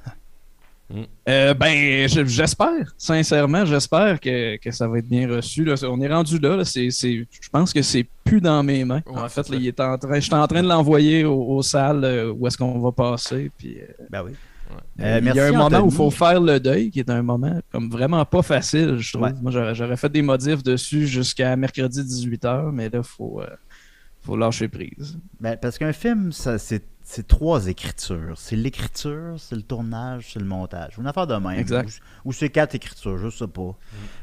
Euh, ben, je- j'espère, sincèrement, j'espère que, que ça va être bien reçu. Là. On est rendu là. là. C'est, c'est- je pense que c'est plus dans mes mains. Ouais, en fait, là, il est en train, je suis en train de l'envoyer aux, aux salles euh, où est-ce qu'on va passer. Puis, euh, Ben oui. Euh, il y a un moment où il faut faire le deuil, qui est un moment comme vraiment pas facile, je trouve. Ouais. Moi, j'aurais, j'aurais fait des modifs dessus jusqu'à mercredi 18h, mais là, il faut, euh, faut lâcher prise. Ben, parce qu'un film, ça, c'est, c'est trois écritures. C'est l'écriture, c'est le tournage, c'est le montage. Une affaire de même. Exact. Ou, ou c'est quatre écritures, je sais pas.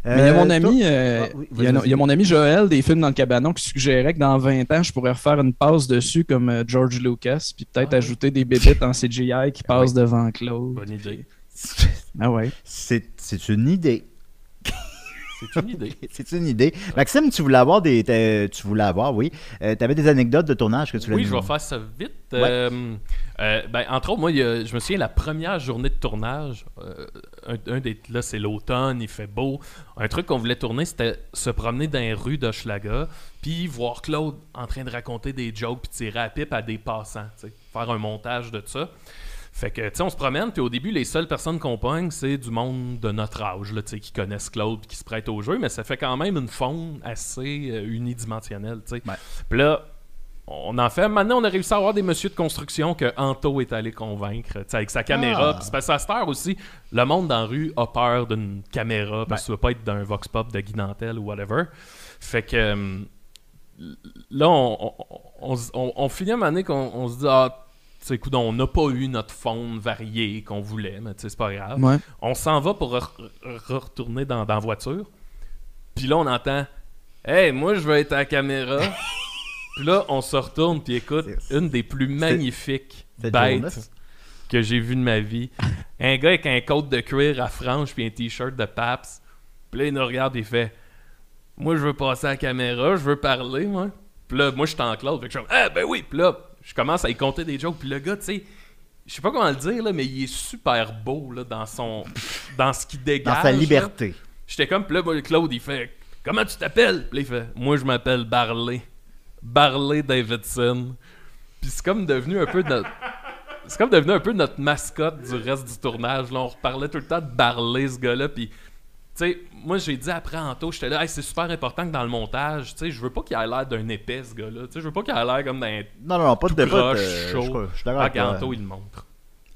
Mais il y a mon Euh, ami, euh, Ah, oui, il y a- vas-y, il y a vas-y. mon ami Joël des films dans le cabanon qui suggérait que dans 20 ans, je pourrais refaire une passe dessus comme euh, George Lucas, puis peut-être Ah oui. ajouter des bébites en CGI qui Ah passent devant Claude. Bonne idée. Ah ouais. C'est, c'est une idée. C'est une idée. C'est une idée. Maxime, tu voulais avoir des. Tu voulais avoir, oui. tu avais des anecdotes de tournage que tu voulais Oui, je vais faire ça vite. Ouais. Euh, euh, ben, entre autres, moi, a- je me souviens, la première journée de tournage, euh, un, un des, là, c'est l'automne, il fait beau. Un truc qu'on voulait tourner, c'était se promener dans les rues d'Hochelaga, puis voir Claude en train de raconter des jokes, puis tirer à pipe à des passants. Faire un montage de ça. Fait que, tu sais, on se promène, puis au début, les seules personnes qu'on pogne, c'est du monde de notre âge, là, tu sais, qui connaissent Claude, qui se prêtent au jeu, mais ça fait quand même une faune assez euh, unidimensionnelle, tu sais. Puis là, on en fait. Maintenant, on a réussi à avoir des messieurs de construction que Anto est allé convaincre, tu sais, avec sa caméra. Ah. Parce qu'à cette heure aussi, le monde dans la rue a peur d'une caméra, parce que tu veux pas être d'un vox pop de Guy Nantel ou whatever. Fait que euh, là, on, on, on, se- on- on finit à un moment donné qu'on on se dit, ah, sais, écoute, on n'a pas eu notre faune variée qu'on voulait, mais c'est pas grave. Ouais. On s'en va pour re- re- retourner dans, dans la voiture. Puis là, on entend Hey, moi, je veux être à la caméra. puis là, on se retourne, puis écoute, une des plus magnifiques bêtes que j'ai vues de ma vie. un gars avec un côte de cuir à franges, puis un t-shirt de Paps. Puis là, il nous regarde, et il fait Moi, je veux passer à la caméra, je veux parler, moi. Puis là, moi, je suis en cloud. Fait que je suis Ah, ben oui. Puis là, je commence à y compter des jokes. Puis le gars, tu sais, je sais pas comment le dire, là, mais il est super beau là, dans son. dans ce qu'il dégage. Dans sa liberté. J'étais comme, puis là, moi, Claude, il fait Comment tu t'appelles? Puis là, il fait Moi, je m'appelle Barley. Barley Davidson. Puis c'est comme devenu un peu notre. C'est comme devenu un peu notre mascotte du reste du tournage. Là, on reparlait tout le temps de Barley, ce gars-là. Puis, sais, moi, j'ai dit après Anto, j'étais là, Hey, c'est super important que dans le montage, tu sais, je veux pas qu'il ait l'air d'un épais, ce gars-là. Tu sais, je veux pas qu'il ait l'air comme d'un Non, non, non, pas de débat. euh, chaud. Je suis d'accord Ah, avec toi. Anto, il le montre.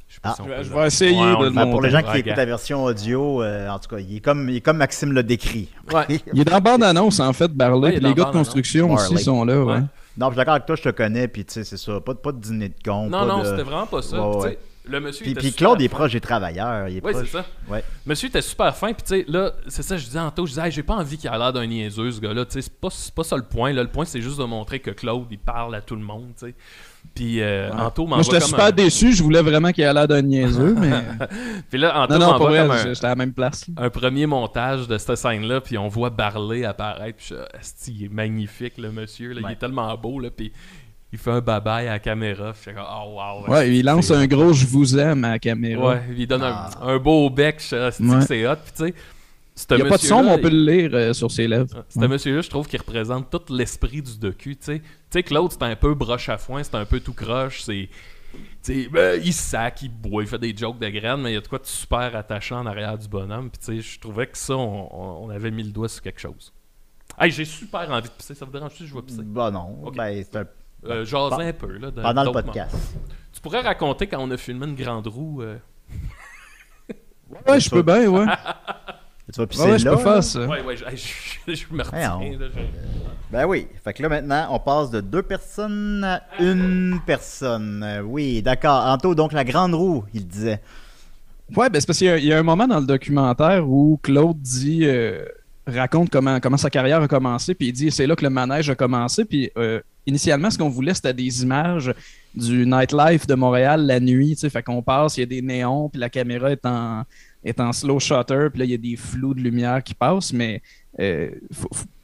Je sais pas Ah. Je vais- le- essayer Ouais, de le le Ben, pour les gens qui écoutent la version audio, euh, en tout cas, il est comme, il est comme Maxime l'a décrit. Ouais. Il est dans la bande-annonce, en fait, Barley. Ouais, les gars de construction aussi Barley. sont là, ouais. Ouais. Non, je suis d'accord avec toi, je te connais, puis tu sais, c'est ça. Pas, de- pas de dîner de con. Non, pas non, de- c'était vraiment pas ça. Ouais, ouais. Le monsieur Puis, était puis super Claude est fin. proche des travailleurs. Il est Oui, proche. c'est ça. Ouais. Monsieur était super fin, puis tu sais, là, c'est ça, je disais en tôt, je disais, Hey, j'ai pas envie qu'il ait l'air d'un niaiseux, ce gars-là, tu sais, c'est pas, c'est pas ça le point, là, le point, c'est juste de montrer que Claude, il parle à tout le monde, tu sais. Puis euh, Anto Moi, m'envoie j'étais comme super un... déçu. Je voulais vraiment qu'il ait l'air d'un niaiseux, mais. Puis là, Anto non, non, pour m'envoie comme un, j'étais à la même place. un premier montage de cette scène-là, puis on voit Barley apparaître, puis je Asti, il est magnifique, le monsieur, là, il Ouais. est tellement beau, là, puis il fait un bye-bye à la caméra, puis je suis comme, oh wow. Ouais, il lance un gros je vous aime à la caméra. Ouais, il donne Ah. un, un beau bec, je Ouais. que c'est hot, puis tu sais, ce Il n'y a pas de son, mais on peut le lire euh, sur ses lèvres. C'est un monsieur-là, je trouve, qui représente tout l'esprit du docu. Tu sais, Tu sais, Claude, c'est un peu broche à foin, c'est un peu tout croche. C'est. tu sais, ben, il sac, il boit, il fait des jokes de graines, mais il y a de quoi de super attachant en arrière du bonhomme. Puis, tu sais, je trouvais que ça, on, avait mis le doigt sur quelque chose. Hey, j'ai super envie de pisser. Ça vous dérange si je vais pisser? Bah non. Ok. Ben, c'est un- Euh, jaser Pen- un peu, là. de- pendant le podcast. moments. Tu pourrais raconter quand on a filmé une grande roue. euh, Ouais, je peux bien, ouais. Tu vas pisser Ouais, ouais, je là, peux là? faire ça. Ouais, ouais, je, je- je me retiens. Là, Ben oui. Fait que là, maintenant, on passe de deux personnes à une personne. Euh, oui, d'accord. Anto, donc la grande roue, il disait. Ouais, ben c'est parce qu'il y a- il y, a un moment dans le documentaire où Claude dit euh, raconte comment, comment sa carrière a commencé, puis il dit c'est là que le manège a commencé, puis euh, initialement ce qu'on voulait c'était des images du nightlife de Montréal la nuit, tu sais, fait qu'on passe, il y a des néons, puis la caméra est en est en slow shutter, puis là il y a des flous de lumière qui passent, mais euh,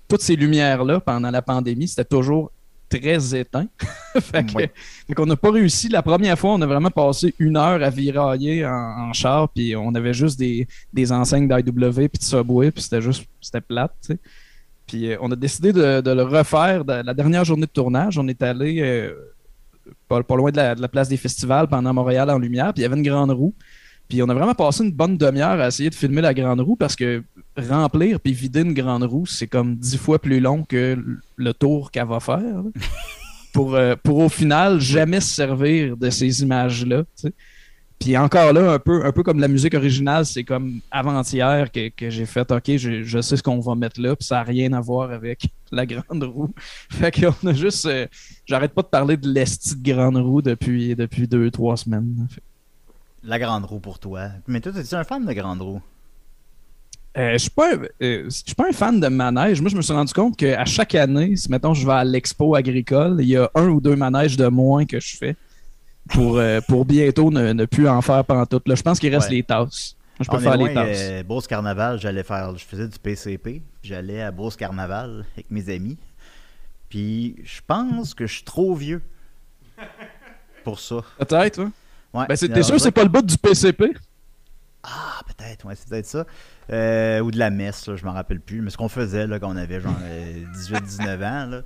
toutes ces lumières là pendant la pandémie c'était toujours très éteint. fait Oui. qu'on n'a pas réussi. La première fois, on a vraiment passé une heure à virailler en, en char, puis on avait juste des, des enseignes d'IW puis de Subway, puis c'était juste, c'était plate, tu sais. Puis euh, on a décidé de, de le refaire de- la dernière journée de tournage. On est allé euh, pas, pas loin de la, de la place des festivals pendant Montréal en lumière, puis il y avait une grande roue. Puis on a vraiment passé une bonne demi-heure à essayer de filmer la grande roue parce que remplir puis vider une grande roue, c'est comme dix fois plus long que le tour qu'elle va faire. pour, euh, pour au final jamais se servir de ces images-là. Puis encore là, un peu, un peu comme la musique originale, c'est comme avant-hier que, que j'ai fait OK, je, je sais ce qu'on va mettre là, puis ça n'a rien à voir avec la grande roue. Fait qu'on a juste. euh, J'arrête pas de parler de l'esti de grande roue depuis, depuis deux, trois semaines. Fait- La grande roue pour toi. Mais toi, es un fan de grande roue? Euh, je suis pas, euh, je suis pas un fan de manège. Moi, je me suis rendu compte qu'à chaque année, si mettons je vais à l'expo agricole, il y a un ou deux manèges de moins que je fais pour, euh, pour bientôt ne, ne plus en faire pantoute. Là, je pense qu'il reste Ouais. les tasses. Je peux On faire loin, les tasses. euh, Beauce Carnaval, j'allais faire, je faisais du PCP, j'allais à Beauce Carnaval avec mes amis. Puis je pense que je suis trop vieux pour ça. Peut-être, hein? Ouais, Ben, t'es sûr que c'est pas le bout du PCP? Ah, peut-être, ouais, c'est peut-être ça. Euh, ou de la messe, là, je m'en rappelle plus. Mais ce qu'on faisait là, quand on avait genre 18-19 ans. Là.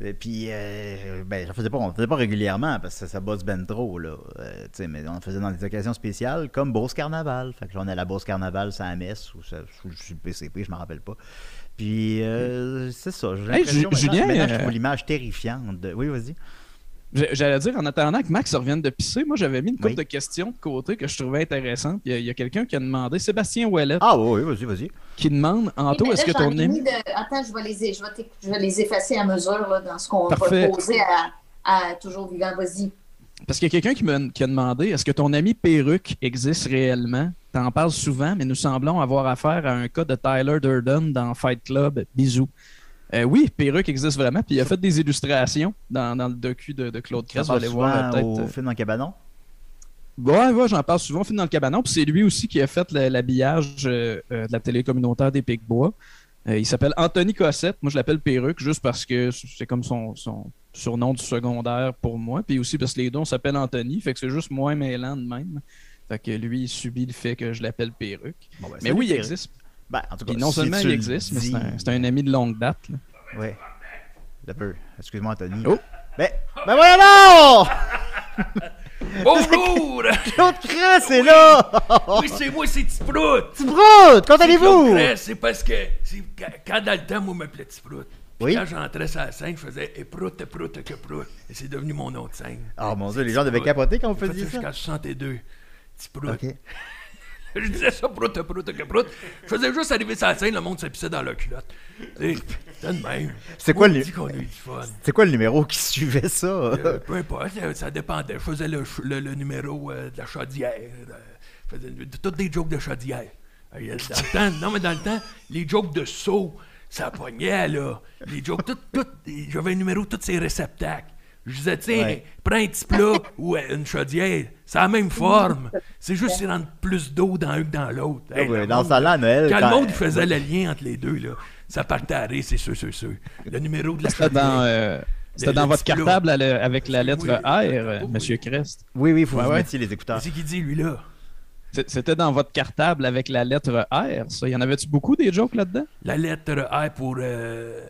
Et puis, euh, ben, faisais pas, on faisait pas régulièrement parce que ça bosse ben trop. Là. Euh, mais on le faisait dans des occasions spéciales comme Beauce Carnaval. Fait que là, on est à la Beauce Carnaval, c'est à la messe ou ça- ou je suis le PCP, je m'en rappelle pas. Puis, euh, c'est ça. J'ai Hey, Julien, maintenant, je euh, trouve l'image terrifiante. de- Oui, vas-y. J'allais dire, en attendant que Max revienne de pisser, moi j'avais mis une couple Oui. de questions de côté que je trouvais intéressantes. Il y a, il y a quelqu'un qui a demandé, Sébastien Ouellet, Ah, oui, oui, vas-y, vas-y. qui demande Anto, est-ce que ton ami. de- Attends, je vais les, je vais t'éc- je vais les effacer à mesure là, dans ce qu'on va poser à, à Toujours Vivant. Vas-y. Parce qu'il y a quelqu'un qui, me- qui a demandé est-ce que ton ami perruque existe réellement? T'en parles souvent, mais nous semblons avoir affaire à un cas de Tyler Durden dans Fight Club. Bisous. Euh, oui, perruque existe vraiment, puis il a fait des illustrations dans, dans le docu de, de Claude Crest. Vous allez voir euh, peut-être. au film dans le cabanon? Ouais, ouais, j'en parle souvent, film dans le cabanon. Puis c'est lui aussi qui a fait l'habillage euh, euh, de la télé communautaire des Picbois. Euh, il s'appelle Anthony Cossette. Moi, je l'appelle Perruque juste parce que c'est comme son, son surnom du secondaire pour moi. Puis aussi parce que les deux, on s'appelle Anthony. Fait que c'est juste moins mêlant de même. Fait que lui, il subit le fait que je l'appelle Perruque. Bon, ben, Mais oui, il existe. Ben, en tout cas, non si seulement il le existe, mais c'est un, c'est un ami de longue date. là. Ouais. Un peu. Excuse-moi, Anthony. Oh. Ben, ben voilà non! Bonjour! Claude Cress c'est là! oui, c'est moi, c'est Tiprout! Comment Claude allez-vous? C'est parce que quand, quand dans le temps, moi, je m'appelais Tiprout. Puis Oui. quand j'entrais sur la scène, je faisais Éprout, Éprout, que Prout. Et c'est devenu mon nom de scène. Oh mon dieu, les gens devaient Tiprout. capoter quand vous faisiez ça ça. jusqu'à 62. Tiprout. Ok. Je disais ça, prout, prout, prout. Je faisais juste arriver sur la scène, le monde s'épissait dans leur culotte. C'était de même. C'est quoi le-. C'est quoi le numéro qui suivait ça? Euh, peu importe, ça dépendait. Je faisais le, le- le numéro euh, de la chaudière. euh, je faisais toutes des jokes de chaudière. Dans le temps, non, mais dans le temps, les jokes de saut, ça pognait, là. Les jokes, tout, tout, j'avais un numéro, tous ces réceptacles. Je disais, tiens, Ouais. prends un petit plat ou euh, une chaudière. C'est la même forme. C'est juste qu'il rentre plus d'eau dans un que dans l'autre. Ah Hey, ouais, le dans monde, ce temps-là, à Noël. Quand, quand- le monde faisait le lien entre les deux, là, ça partait à rire, c'est sûr, sûr, sûr. Le numéro de la C'était chaudière. dans, euh, c'était Le- dans le votre cartable avec la lettre Oui, R, oui. Oui. Monsieur Crest. Oui, oui, il faut que Ouais, vous ouais. mettiez les écouteurs. Qu'est-ce qu'il dit, lui, là? C'est- C'était dans votre cartable avec la lettre R, ça. Y en avait-tu beaucoup des jokes là-dedans? La lettre R pour euh,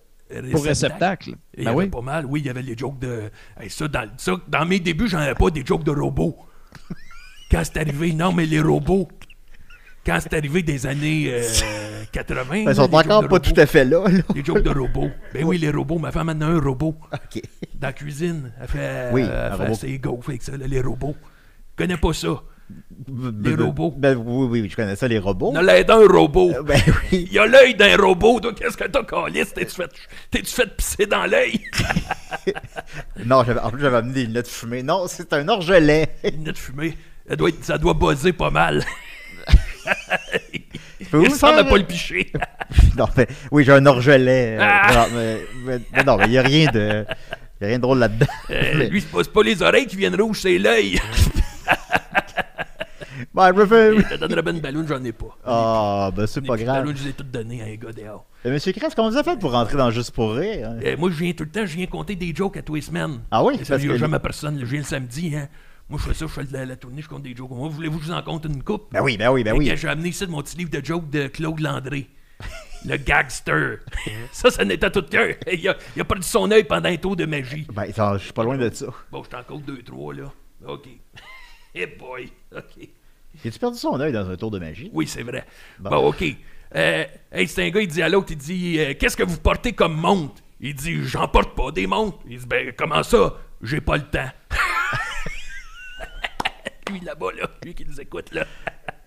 Pour réceptacle. Il y Ben avait oui. pas mal. Oui, il y avait les jokes de. Hey, ça, dans, ça, dans mes débuts, j'en avais pas des jokes de robots. Quand c'est arrivé, non, mais les robots. Quand c'est arrivé des années euh, 80. Ben, Ils sont encore pas robots. tout à fait là. là. Les jokes de robots. Ben oui, les robots. Ma femme en a un robot. Ok. Dans la cuisine. Elle fait, Oui, euh, elle fait ses gaufres avec ça, là, les robots. Je connais pas ça. Les robots. Ben oui, oui, je connais ça, les robots. A l'air d'un robot. Euh, Ben oui. Il a l'œil d'un robot. Toi, qu'est-ce que t'as, Calis? T'es-tu fait, t'es-tu fait pisser dans l'œil? Non, j'avais- en plus, j'avais amené des lunettes fumées. Non, c'est un orgelet. Une lunettes fumée. Elle doit être- ça doit buzzer pas mal. Il semble faire- pas le picher. Non, mais oui, j'ai un orgelet. euh, Ah! mais, mais- mais non, mais il n'y a rien de. Il a rien de drôle là-dedans. Euh, lui, c'est pas, pas les oreilles qui viennent rouges, c'est l'œil. Me fais- Je te bien une ballon, j'en ai pas. Ah, ben c'est pas grave. ballons, je les ai toutes données à un gars dehors. Euh, Monsieur Kress, comment vous avez fait pour rentrer dans Juste pour rire? hein? Euh, moi, je viens tout le temps, je viens compter des jokes à tous les semaines. Ah oui? Ça, Parce je que- jamais personne. Je viens le samedi, hein. Moi, je fais ça, je fais la, la tournée, je compte des jokes. Moi, voulez-vous que je vous en compte une coupe? Ben oui, ben oui, ben Fait oui. J'ai amené ici de mon petit livre de jokes de Claude Landré. le gagster. ça, ça n'était tout cœur. Il a, il a perdu son œil pendant un tour de magie. Ben, je suis pas loin de ça. Bon, je t'en compte deux, trois, là. OK. Hey boy. OK. As-tu perdu son œil dans un tour de magie? Oui, c'est vrai. Bon. Bon, OK. Euh, hey, c'est un gars, il dit à l'autre, il dit euh, Qu'est-ce que vous portez comme montre? Il dit J'en porte pas des montres. Il dit Ben, comment ça? J'ai pas le temps. Lui là-bas, là, lui qui nous écoute, là.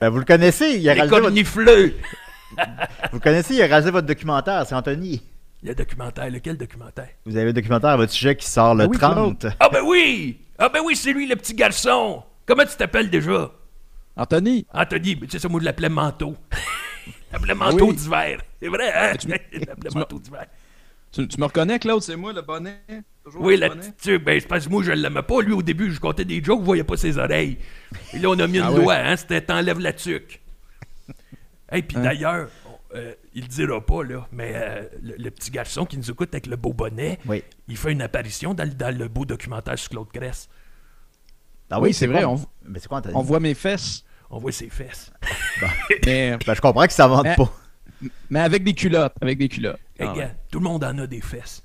Ben, vous le connaissez, il a Les réalisé votre... Vous le connaissez, il a réalisé votre documentaire, c'est Anthony. Le documentaire, lequel documentaire? Vous avez un documentaire à votre sujet qui sort le Ah oui, 30. Ah ben oui! Ah ben oui, c'est lui, le petit garçon! Comment tu t'appelles déjà? Anthony, Anthony, sais ça, moi, je l'appelais manteau. je l'appelais manteau oui. d'hiver. C'est vrai, hein? tu l'appelais tu me- manteau d'hiver. tu, tu me reconnais, Claude, c'est moi le bonnet? Toujours Oui, le la bonnet? petite ben, c'est parce que moi, je l'aimais pas. Lui, au début, je comptais des jokes, je voyais pas ses oreilles. Et là, on a mis une Ah oui. loi, hein, c'était t'enlèves la tuque. Et puis Hein? d'ailleurs, euh, il le dira pas, là, mais euh, le, le petit garçon qui nous écoute avec le beau bonnet, Oui. il fait une apparition dans, le- dans le beau documentaire sur Claude Cress. Ah Oui, c'est vrai, quoi? on- Mais c'est quoi? On voit mes fesses, On voit ses fesses. mais, Ben, je comprends que ça vende Mais- pas. mais avec des culottes. Avec des culottes. Hey, Ah, gars, ouais. tout le monde en a des fesses.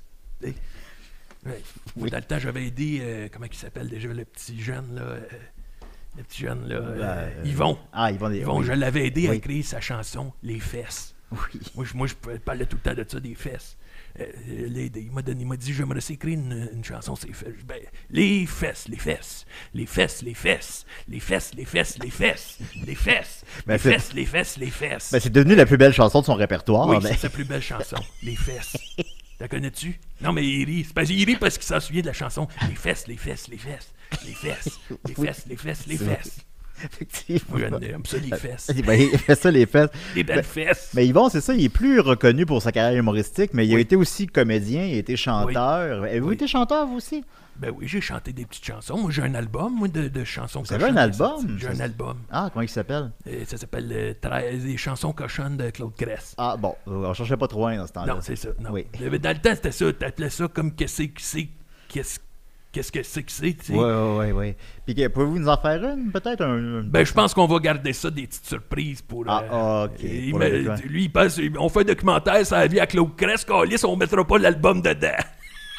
Moi, Dans le temps, j'avais aidé, euh, comment il s'appelle déjà, le petit jeune, là. euh, le petit jeune, là. euh, Euh, Yvon. Ah, ils vont des. Yvon, oui. je l'avais aidé à Oui. écrire sa chanson Les fesses. Oui. Moi, je, moi, je parlais tout le temps de ça, des fesses. Euh, les- il m'a donné, il m'a dit, j'aimerais ça écrire une, une chanson, c'est. Ben, les fesses, les fesses, les fesses, les fesses, les fesses, les fesses, les fesses, les fesses, Ben, les fesses, les fesses, les fesses. Ben, c'est devenu la plus belle chanson de son répertoire. Oui, c'est sa plus belle chanson, Les fesses. La connais-tu? Non, mais il rit. Parce qu'il rit parce qu'il s'en souvient de la chanson. Les fesses, les fesses, les fesses, les fesses, les fesses, les fesses, les fesses. Effectivement. J'aime j'aime ça, les fesses. Ben, il fait ça, les fesses. Les belles Ben, fesses. Mais Yvon, c'est ça, il est plus reconnu pour sa carrière humoristique, mais il a Oui. été aussi comédien, il a été chanteur. Avez-vous Oui. été chanteur, vous aussi? Ben oui, j'ai chanté des petites chansons. Moi, j'ai un album, moi, de, de chansons Vous avez un cochonnes album? J'ai un album. Ah, comment il s'appelle? Euh, ça s'appelle euh, Les chansons cochonnes de Claude Cress. Ah, bon, on cherchait pas trop loin dans ce temps-là. Non, c'est ça. Non. Oui. Dans le temps, c'était ça. T'appelais ça comme qu'est-ce que c'est. Qu'est-ce qu'est-ce que c'est que c'est, tu sais? Ouais, ouais, ouais, ouais. Puis, pouvez-vous nous en faire une, peut-être? Un, Ben, je pense qu'on va garder ça des petites surprises pour. Ah, euh, ah, ok, il pour document. lui, il pense, on fait un documentaire sur la vie à Claude Cress, Calis, on mettra pas l'album dedans.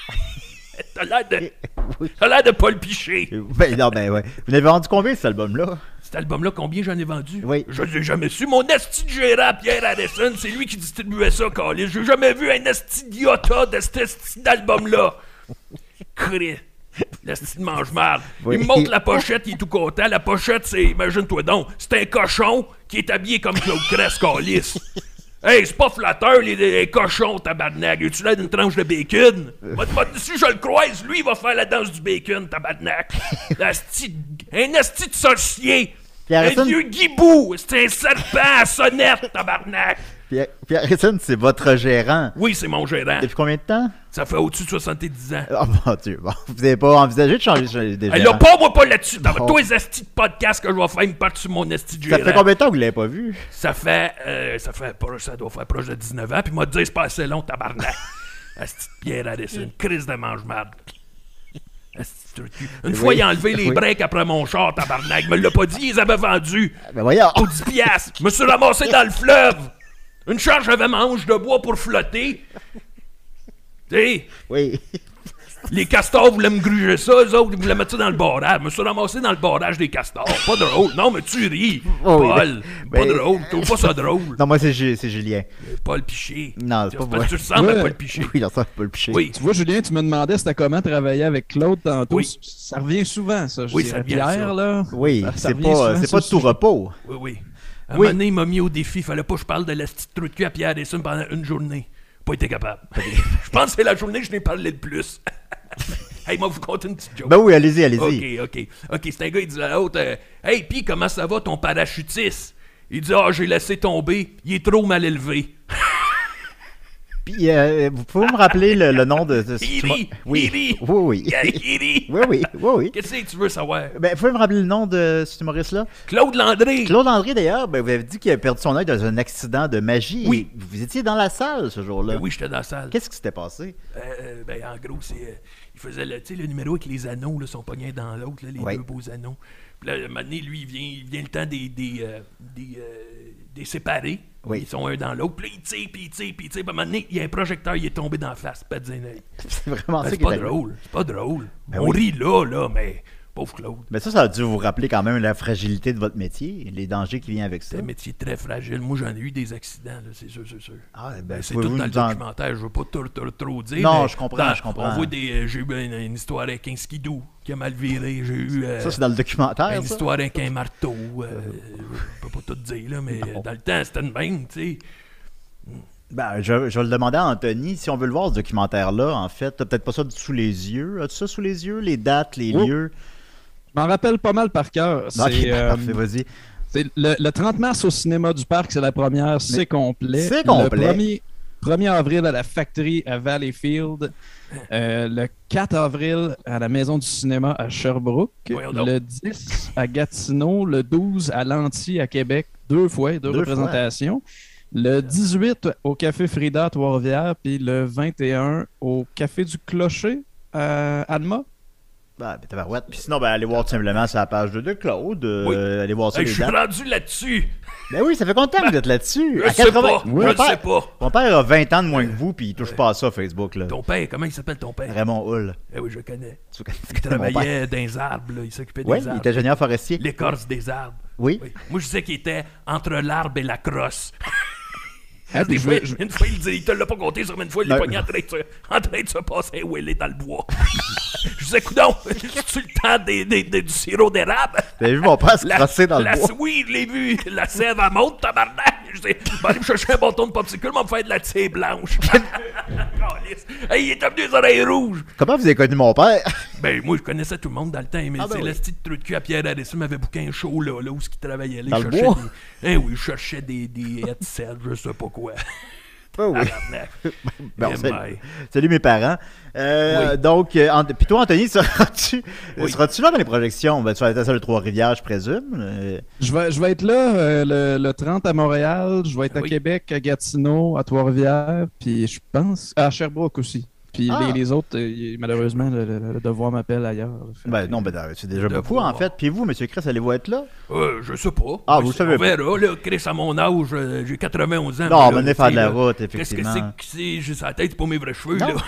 T'as l'air de. Oui. T'as l'air de Paul Piché. Ben, non, ben, ouais. Vous n'avez vendu combien, cet album-là? Cet album-là, combien j'en ai vendu? Oui. Je l'ai jamais su. Mon esti de gérant, Pierre Harrison, c'est lui qui distribuait ça, Calis. J'ai jamais vu un esti d'iota de cet esti d'album-là. Cré. L'esti de mange-marde. Oui. Il me montre la pochette, il est tout content. La pochette, c'est, imagine-toi donc, c'est un cochon qui est habillé comme Claude Cress, Calis. Hey, c'est pas flatteur, les, les cochons, tabarnak. Es-tu là d'une tranche de bacon? Si je le croise, lui, il va faire la danse du bacon, tabarnak. Un asti de sorcier. Un vieux guibou. C'est un serpent à sonnette, tabarnak. Pierre, Pierre c'est votre gérant. Oui, c'est mon gérant. Depuis combien de temps? Ça fait au-dessus de 70 ans. Oh mon Dieu, bon, vous n'avez pas envisagé de changer de gérant? là, pas moi pas là-dessus. Bon. Tous les astis de podcast que je vais faire, ils me partent sur mon asti de Ça gérant. fait combien de temps que vous l'avez pas vu? Ça fait, euh, ça fait, ça doit faire proche de 19 ans, puis m'a dit c'est pas assez long, tabarnak. Asti de Pierre Harrison, une crise de mange-marde. Une Oui, fois, il a enlevé les oui. breaks après mon char, tabarnak. Il me l'a pas dit, ils avaient vendus. Ben voyons! Au 10 piastres. Je me suis ramassé dans le fleuve. Une charge avait manche de bois pour flotter. Tu sais, Oui. les castors voulaient me gruger ça, eux autres, ils voulaient mettre ça dans le barrage. Je me suis ramassé dans le barrage des castors. Pas drôle. Non, mais tu ris. Oh Paul. ben- Pas drôle. Tu trouves pas ça drôle. Non, moi, c'est Ju- c'est Julien. Paul Piché. Non, c'est pas que tu ressembles à Ouais. Paul Piché. Oui, dans ça, pas le picher. Oui. Tu vois, Julien, tu me demandais c'était comment travailler avec Claude tantôt. Oui. Ça revient souvent, ça. je Oui, dirais. ça revient, Pierre, ça. là. Oui, c'est pas, c'est pas de tout repos. Oui, oui. À un moment donné, il m'a mis au défi. Fallait pas que je parle de la petite cul à Pierre Dessun pendant une journée. Pas été capable. je pense que c'est la journée que je n'ai parlé le plus. hey, moi, vous compter une petite joke. Ben oui, allez-y, allez-y. Ok, ok. Ok, c'est un gars, il dit à l'autre euh, Hey, pis comment ça va ton parachutiste? Il dit Ah, j'ai laissé tomber. Il est trop mal élevé. Puis, euh, vous pouvez me rappeler le, le nom de... de- Oui, oui, oui. Oui, oui, oui, oui. Qu'est-ce que tu veux savoir? Ben, vous pouvez me rappeler le nom de cet humoriste-là? Claude Landré. Claude André, d'ailleurs, ben, vous avez dit qu'il a perdu son œil dans un accident de magie. Oui. Vous étiez dans la salle ce jour-là. Ben oui, j'étais dans la salle. Qu'est-ce qui s'était passé? Euh, euh, ben, en gros, c'est. euh, il faisait le, le numéro avec les anneaux, là, sont pognés dans l'autre, les deux beaux anneaux. Puis là, un moment donné, lui, il vient, il vient le temps des, des, euh, des, euh, des séparer. Oui. Ils sont un dans l'autre. Puis là, il tire, puis il tire, puis il tire. Puis à un moment donné, il y a un projecteur, il est tombé dans la face, pas de œil. C'est vraiment Ben, ça c'est pas drôle. C'est pas drôle. Ben On oui. rit là, là, mais Pauvre Claude. Mais ça, ça a dû vous rappeler quand même la fragilité de votre métier, les dangers qui viennent avec ça. C'est un métier très fragile. Moi, j'en ai eu des accidents, c'est sûr, c'est sûr. Ah, ben, c'est tout dans le documentaire, je veux pas trop, dire. Non, je comprends, je comprends. On voit des. euh, J'ai eu une, histoire avec un skidoo qui a mal viré. J'ai eu. euh, Ça, c'est dans le documentaire, Une histoire avec un marteau. euh, je peux pas tout dire, là, mais dans le temps, c'était une même, tu sais. Ben, je, je vais le demander à Anthony, si on veut le voir, ce documentaire-là, en fait, t'as peut-être pas ça sous les yeux. As-tu ça sous les yeux? Les dates, les Oh. lieux? Je m'en rappelle pas mal par cœur. Ok, euh, parfait, vas-y. le, le 30 mars au cinéma du parc, c'est la première, c'est complet. c'est complet. Le 1er, 1er avril à la Factory à Valleyfield. Euh, le 4 avril à la Maison du cinéma à Sherbrooke. Le 10 à Gatineau. Le 12 à Lanty à Québec. Deux fois, deux, Deux représentations. Le 18 au Café Frida à Trois-Rivières. Puis le 21 au Café du Clocher à Alma. Ben, ben, tabarouette. Puis sinon, ben, allez voir tout simplement sur la page de, de Claude. euh, Oui. Allez voir ça, Hey, je suis rendu là-dessus. Ben oui, ça fait combien de temps que vous êtes là-dessus? Je À sais 80 pas. Mon Je père- sais pas. Mon père a 20 ans de moins que vous, puis il touche pas à ça, Facebook. Là. Ton père, comment il s'appelle ton père? Raymond Hull. Eh oui, je le connais. Tu connais- Il travaillait dans les arbres, là. il s'occupait des Oui, il arbres. était ingénieur forestier. L'écorce des arbres. Oui. Oui. Moi, je disais qu'il était entre l'arbre et la crosse. Ah, Des je fois, je- Une fois, il, dit, il te l'a pas compté sur une fois, il Non. est pogné en train de se, en train de se passer un wheeler dans le bois. je disais, coudon, tu le temps des, des- des- du sirop d'érable? Avez vu mon père se La- dans le la- bois? Oui, je l'ai vu. La sève, elle monte, tabarnak. Je dis, va aller me chercher un bâton de popsicle, va me faire de la tire blanche. Hey, il est devenu les oreilles rouges. Comment vous avez connu mon père? Ben, moi, je connaissais tout le monde dans le temps, mais Ah, ben c'est oui. le petit trou de cul à Pierre Harrison m'avait booké un show là, là où il travaillait. Là, Dans il le cherchait bois? Des... Eh oui, je cherchais des, des headsets, je sais pas quoi. Oh oui. Bon, Eh salut. ben. Salut mes parents. Euh, Oui. Donc, euh, puis toi, Anthony, seras-tu Oui. là dans les projections? Ben, tu vas être à celle de Trois-Rivières, je présume. Euh, Je vais, je vais être là euh, le, le 30 à Montréal, je vais être à. Québec, à Gatineau, à Trois-Rivières, puis je pense à Sherbrooke aussi. Puis Ah. les, les autres, euh, malheureusement, le, le- le devoir m'appelle ailleurs. Ben non, ben c'est déjà beaucoup en fait. Puis vous, Monsieur Chris, allez-vous être là? Euh, je sais pas. Ah, vous savez On verra, là. Chris, à mon âge, euh, j'ai 91 ans. Non, mais venez faire de la route, Qu'est-ce que effectivement. c'est que c'est? J'ai sa tête, pas mes vrais cheveux, Non. là.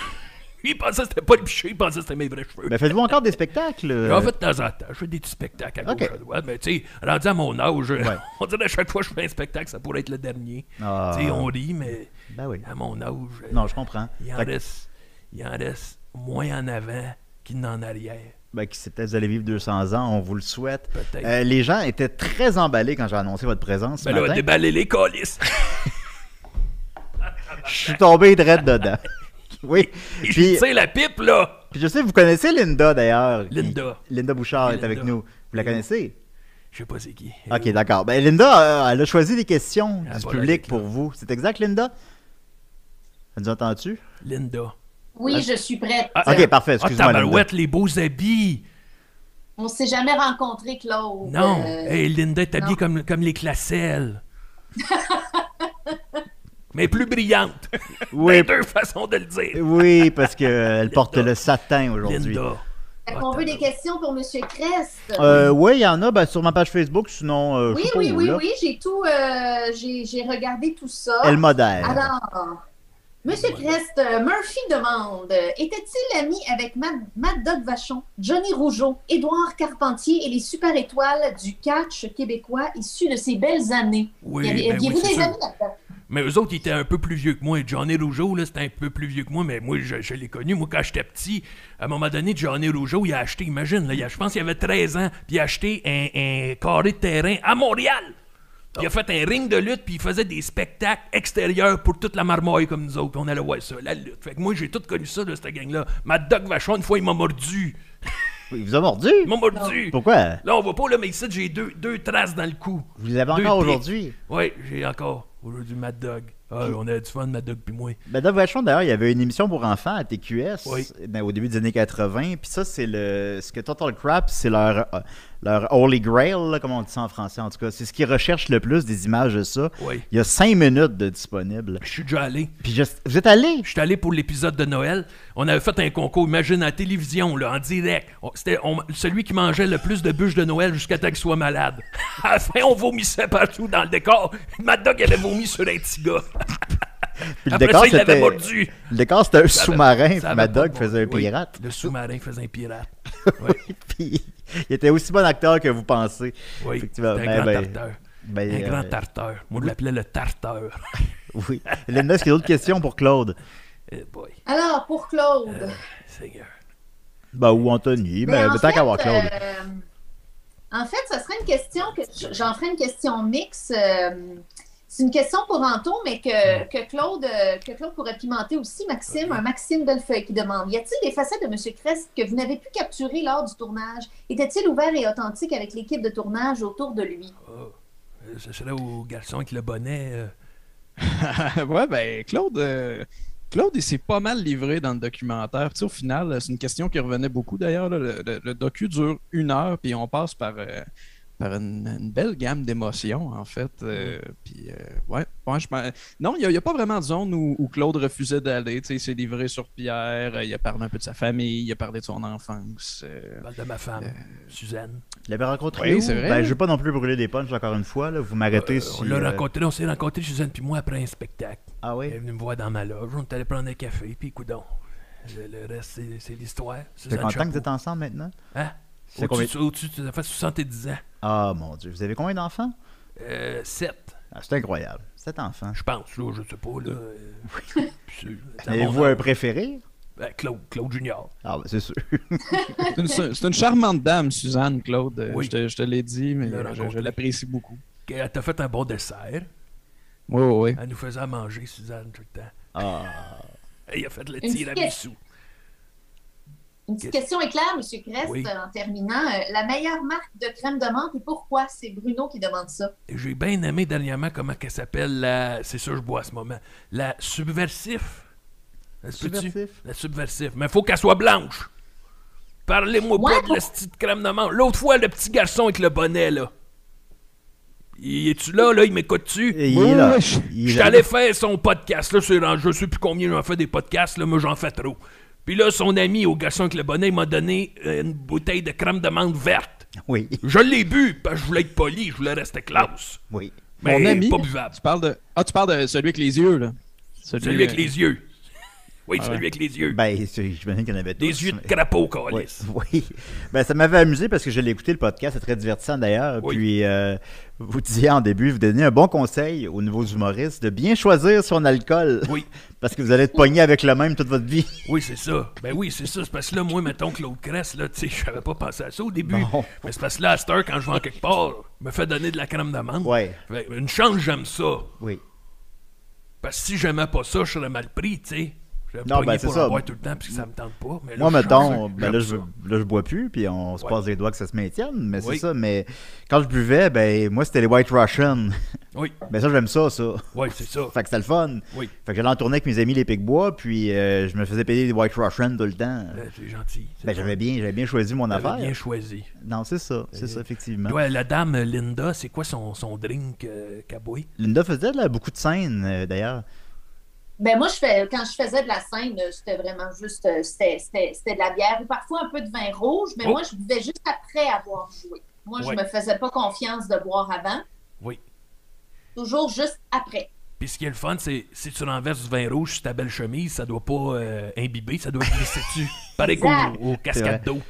Il pensait que c'était pas le piché, il pensait que c'était mes vrais cheveux. Ben faites-vous encore des spectacles? euh? En fait, de temps en temps, je fais des petits spectacles à Ok. gauche, à droite. Mais tu sais, rendu à mon âge, Ouais. on dirait à chaque fois que je fais un spectacle, ça pourrait être le dernier. Ah. Tu sais, on rit, mais Ben oui. à mon âge, Non, je comprends. il, en Fait que- reste, il en reste moins en avant qu'il n'en arrière. Ben, qui c'est peut-être vous allez vivre 200 ans, on vous le souhaite. Euh, les gens étaient très emballés quand j'ai annoncé votre présence ce Ben là, matin. déballer les colis. Je suis tombé direct dedans. Oui. Tu Puis, sais, la pipe, là. puis je sais, vous connaissez Linda d'ailleurs. qui- Linda. Linda Bouchard est avec nous. Vous la connaissez? Je sais pas c'est qui. Ok, d'accord. Ben, Linda, euh, elle a choisi des questions Elle du public pour vous. C'est exact, Linda? Elle nous entend-tu? Linda. Oui, je suis prête. Ah, Ok, parfait. Ah, Excuse-moi, tabarouette, les beaux habits. On s'est jamais rencontrés, Claude. Non, Euh, hey, Linda est habillée comme, comme les classelles. Mais plus brillante. Oui, deux façons de le dire. oui, parce qu'elle porte le satin aujourd'hui. Linda. fait qu'on veut des questions pour M. Crest? Euh, oui, il y en a ben, sur ma page Facebook, sinon, euh, je oui, pas oui, où, oui, là. oui, j'ai tout, euh, j'ai regardé tout ça. Elle modère. Alors, Monsieur Crest, euh, Murphy demande euh, Était-il ami avec Mad, Dog Vachon, Johnny Rougeau, Édouard Carpentier et les super étoiles du catch québécois issus de ces belles années? Oui, Y avait- ben oui, c'est des sûr. amis là-dedans? Mais eux autres, ils étaient un peu plus vieux que moi. Johnny Rougeau, là, c'était un peu plus vieux que moi, mais moi, je, je l'ai connu. Moi, quand j'étais petit, à un moment donné, Johnny Rougeau, il a acheté, imagine, là, il a- je pense qu'il avait 13 ans, puis il a acheté un, un carré de terrain à Montréal. Il a fait un ring de lutte, puis il faisait des spectacles extérieurs pour toute la marmaille comme nous autres. On allait voir ça, la lutte. Fait que moi, j'ai tout connu ça de cette gang-là. Mad Dog Vachon, une fois, il m'a mordu. Il vous a mordu? Il m'a mordu. Pourquoi? Là, on voit pas, là, mais ici, j'ai deux, deux traces dans le cou. Vous les avez Deux encore pics. aujourd'hui? Oui, j'ai encore. Aujourd'hui, Mad Dog. Ah, on a du fun, Mad Dog puis moi. Ben, Doug Vachon, d'ailleurs, il y avait une émission pour enfants à TQS Oui. ben, au début des années 80. Puis ça, c'est le. Ce que Total Crap, c'est leur, euh, leur Holy Grail, là, comme on dit ça en français en tout cas. C'est ce qu'ils recherchent le plus, des images de ça. Oui. Il y a 5 minutes de disponible. Je suis déjà allé. Puis je- vous êtes allé? Je suis allé pour l'épisode de Noël. On avait fait un concours, imagine, à la télévision, là, en direct. C'était on- celui qui mangeait le plus de bûches de Noël jusqu'à temps qu'il soit malade. À la fin, on vomissait partout dans le décor. Mad Dog avait vomi sur un petit gars. Puis le Après décor, ça, il l'avait mordu. Le décor, c'était un sous-marin. Mad Dog faisait un pirate. le sous-marin faisait un pirate. Oui. Puis il était aussi bon acteur que vous pensez. Oui, Effectivement. un Ben, grand ben, tarteur. Ben, Un euh, grand tarteur. Moi, je l'appelais le tarteur. Oui. Linda, est-ce qu'il y a d'autres questions pour Claude? Eh boy, Alors, pour Claude. Seigneur. Ben, ou Anthony, mais, Ben, en mais tant fait, qu'à voir Claude. euh, en fait, ça serait une question que j'en ferai une question mix. C'est une question pour Anton, mais que, que, Claude, euh, que Claude pourrait pimenter aussi. Maxime, un Maxime Bellefeuille qui demande Y a-t-il des facettes de M. Crest que vous n'avez pu capturer lors du tournage? Était-il ouvert et authentique avec l'équipe de tournage autour de lui? Oh, euh, ce serait au garçon avec le bonnet. euh, ouais, ben, Claude, euh, Claude, il s'est pas mal livré dans le documentaire. Tu sais, au final, c'est une question qui revenait beaucoup d'ailleurs. là. Le, le- le docu dure une heure, puis on passe par, euh, par une, une belle gamme d'émotions, en fait. euh, Puis, euh, ouais, ouais, je pense- Non, il n'y a, pas vraiment de zone où, où Claude refusait d'aller. Tu sais, il s'est livré sur Pierre, euh, il a parlé un peu de sa famille, il a parlé de son enfance. euh, de ma femme, Suzanne. Tu l'avais rencontré Oui, c'est vrai. Ben, je veux pas non plus brûler des punchs encore une fois. Là. Vous m'arrêtez Euh, si... on l'a rencontré, on s'est rencontré, Suzanne puis moi, après un spectacle. Ah Elle est oui? venue me voir dans ma loge, on est allé prendre un café, puis coudon. Le, le reste, c'est- c'est l'histoire. Combien de temps que vous êtes ensemble maintenant? Hein? Au-dessus, au-dessus, ça fait 70 ans. Ah, mon Dieu. Vous avez combien d'enfants? Euh, 7, Ah, c'est incroyable. Sept enfants. je pense, là, je sais pas, là. euh, à Avez-vous un préféré? Ben, Claude, Claude Junior. Ah, ben, c'est sûr. C'est une, charmante dame, Suzanne, Claude. euh, Oui. Je te, je te l'ai dit, mais Je l'apprécie beaucoup. Elle t'a fait un bon dessert. Oui, oui, oui. Elle nous faisait à manger, Suzanne, tout le temps. Ah, Elle a fait le Une tiramisu. Une petite question éclair, M. Crest, Oui. en terminant. Euh, la meilleure marque de crème de menthe et pourquoi? C'est Bruno qui demande ça. J'ai bien aimé dernièrement comment qu'elle s'appelle la. C'est ça que je bois à ce moment. La subversif. Peut-tu? subversif. La subversif. Mais faut qu'elle soit blanche. Parlez-moi Ouais, pas de la petite crème de menthe. L'autre fois, le petit garçon avec le bonnet, là. Il est-tu là, là? Il m'écoute-tu? Et il est là. Je- Il suis allé faire son podcast, là, c'est rendu- je sais plus combien j'en fais des podcasts, là, mais j'en fais trop. Puis là, son ami au garçon avec le bonnet, m'a donné euh, une bouteille de crème de menthe verte. Oui, Je l'ai bu, parce que je voulais être poli, je voulais rester classe. oui. Mais Mon ami, pas buvable. Tu parles de. Ah, tu parles de celui avec les yeux, là. Celui avec euh, les yeux. Oui, Ah celui ouais. avec les yeux. Ben, j'imagine qu'il y en avait tous. des yeux de crapaud, Oui, calice. oui. Ben, ça m'avait amusé parce que je l'ai écouté le podcast, c'est très divertissant d'ailleurs. Oui. Puis, euh, vous disiez en début, vous donniez un bon conseil aux nouveaux humoristes de bien choisir son alcool. Oui. Parce que vous allez être pogné avec le même toute votre vie. Oui, c'est ça. Ben oui, c'est ça. C'est parce que là, moi, mettons Claude Cress, là, tu sais, je n'avais pas pensé à ça au début. Bon. Mais c'est parce que là, à cette heure, quand je vais en quelque part, me fait donner de la crème d'amande. Ouais, Fait que Une chance, j'aime ça. oui. Parce que si j'aimais pas ça, je serais mal pris, tu sais. Je Non, ben, c'est ça. boire tout le temps, que ça me tente pas. Mais là, Moi, je mettons, ben là, je, là, je bois plus, puis on se Ouais. passe les doigts que ça se maintienne, mais Oui. c'est ça. Mais quand je buvais, ben, moi, c'était les White Russian. Oui, ben, ça, j'aime ça, ça. oui, c'est ça. Fait que c'était le fun. Oui, Fait que j'allais en tournée avec mes amis les Picbois, puis euh, je me faisais payer des White Russian tout le temps. Euh, c'est gentil. Ben, j'avais bien, j'avais bien choisi mon affaire. bien choisi. Non, c'est ça, c'est ça, effectivement. Ouais, la dame Linda, c'est quoi son, son drink euh? Linda faisait là, beaucoup de scènes, euh, d'ailleurs. Ben moi, je fais, quand je faisais de la scène, c'était vraiment juste, euh, c'était c'était- c'était de la bière ou parfois un peu de vin rouge, mais Oh. moi, je buvais juste après avoir joué. Moi, Ouais. je me faisais pas confiance de boire avant, Oui. toujours juste après. Puis ce qui est le fun, c'est si tu renverses du vin rouge sur ta belle chemise, ça doit pas euh, imbiber, ça doit glisser dessus. Pareil qu'au cascade d'eau.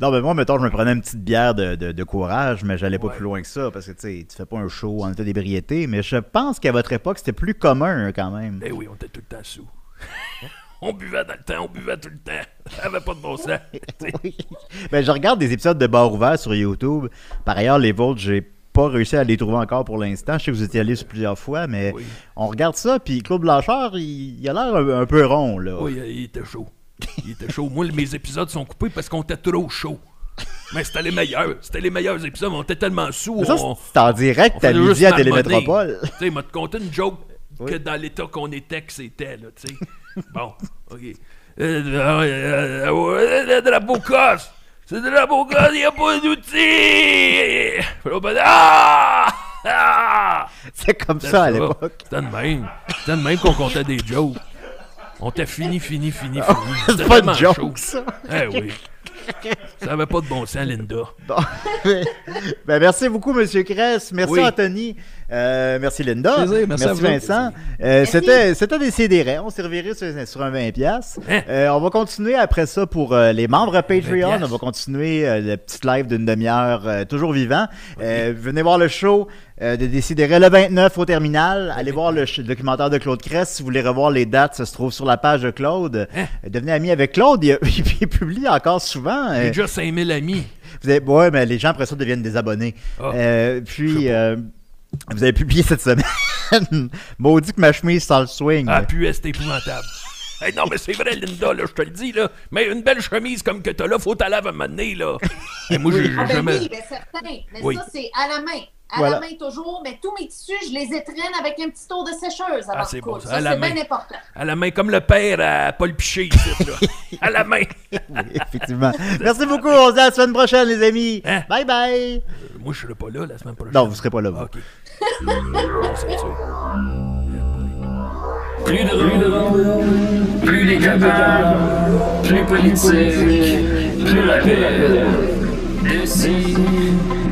Non, mais moi, mettons, je me prenais une petite bière de, de- de courage, mais j'allais pas Ouais. plus loin que ça, parce que, tu sais, tu fais pas un show en état d'ébriété, mais je pense qu'à votre époque, c'était plus commun, quand même. Ben oui, on était tout le temps sous. on buvait dans le temps, on buvait tout le temps. Ça avait pas de bon sens. Oui. Ben, je regarde des épisodes de bar ouvert sur YouTube. Par ailleurs, les vôtres, j'ai pas réussi à les trouver encore pour l'instant. Je sais que vous étiez allé sur plusieurs fois, mais Oui. on regarde ça, puis Claude Blanchard, il, il a l'air un, un peu rond, là. Oui, il était chaud. Il était chaud. Moi, mes épisodes sont coupés parce qu'on était trop chaud. Mais c'était les meilleurs. C'était les meilleurs épisodes. mais On était tellement sous. Ça, c'est en direct, faisait midi à. Télémétropole. Tu sais, il m'a te conté une joke Oui. que dans l'état qu'on était, que c'était, là, tu sais. bon, OK. Euh, euh, euh, le drapeau casse. Ce drapeau casse, il n'y a pas d'outils. Ah! Ah! C'est comme ça à l'époque. C'était de même. C'était de même qu'on comptait des jokes. On était fini, fini, fini, fini. C'était C'est pas de joke, chaud. ça. Eh oui. Ça avait pas de bon sens, Linda. Bon. ben, merci beaucoup, Monsieur Kress. Merci, Oui. Anthony. Euh, merci Linda. Plaisir, merci à vous. Vincent. Euh, c'était, c'était des CDR. On s'est reviré sur, sur un 20$. piastres. Hein? Euh, on va continuer après ça pour euh, les membres Patreon. 20$. On va continuer euh, le petit live d'une demi-heure euh, toujours vivant. Euh, venez voir le show euh, de Décideret le 29 au terminal. Allez voir le, documentaire de Claude Crest. Si vous voulez revoir les dates, ça se trouve sur la page de Claude. Hein? Euh, Devenez ami avec Claude. Il, il publie encore souvent. euh, J'ai déjà 5000 amis. vous avez, ouais, mais les gens après ça deviennent des abonnés. Ah. Euh, puis, euh, vous avez publié cette semaine. Maudit que ma chemise sans le swing. Ah, puis c'est épouvantable. Hey, non, mais c'est vrai, Linda, là, je te le dis, là. Mais une belle chemise comme que t'as là, faut t'en laver un moment donné, là. Et moi, j'ai Ah ben jamais. oui, ben certain. Mais Oui. ça, c'est à la main. À Voilà. la main toujours. Mais tous mes tissus, je les étraîne avec un petit tour de sécheuse avant Ah, c'est bon, ça, la c'est main. bien important. À la main, comme le père à Paul Piché, ici, là. À la main. Oui, effectivement. Merci beaucoup. On se dit à la semaine prochaine, les amis. Hein? Bye bye. Euh, moi, je serai pas là la semaine prochaine. Non, vous serez pas là. vous. Ok. On s'en tue. Plus de plus les capables, plus politique, plus rapide. D'ici et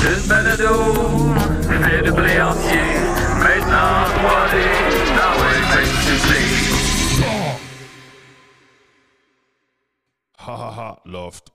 Une balado, fait de blé entier. Maintenant 3D, dans Simply. Ha ha ha, loft.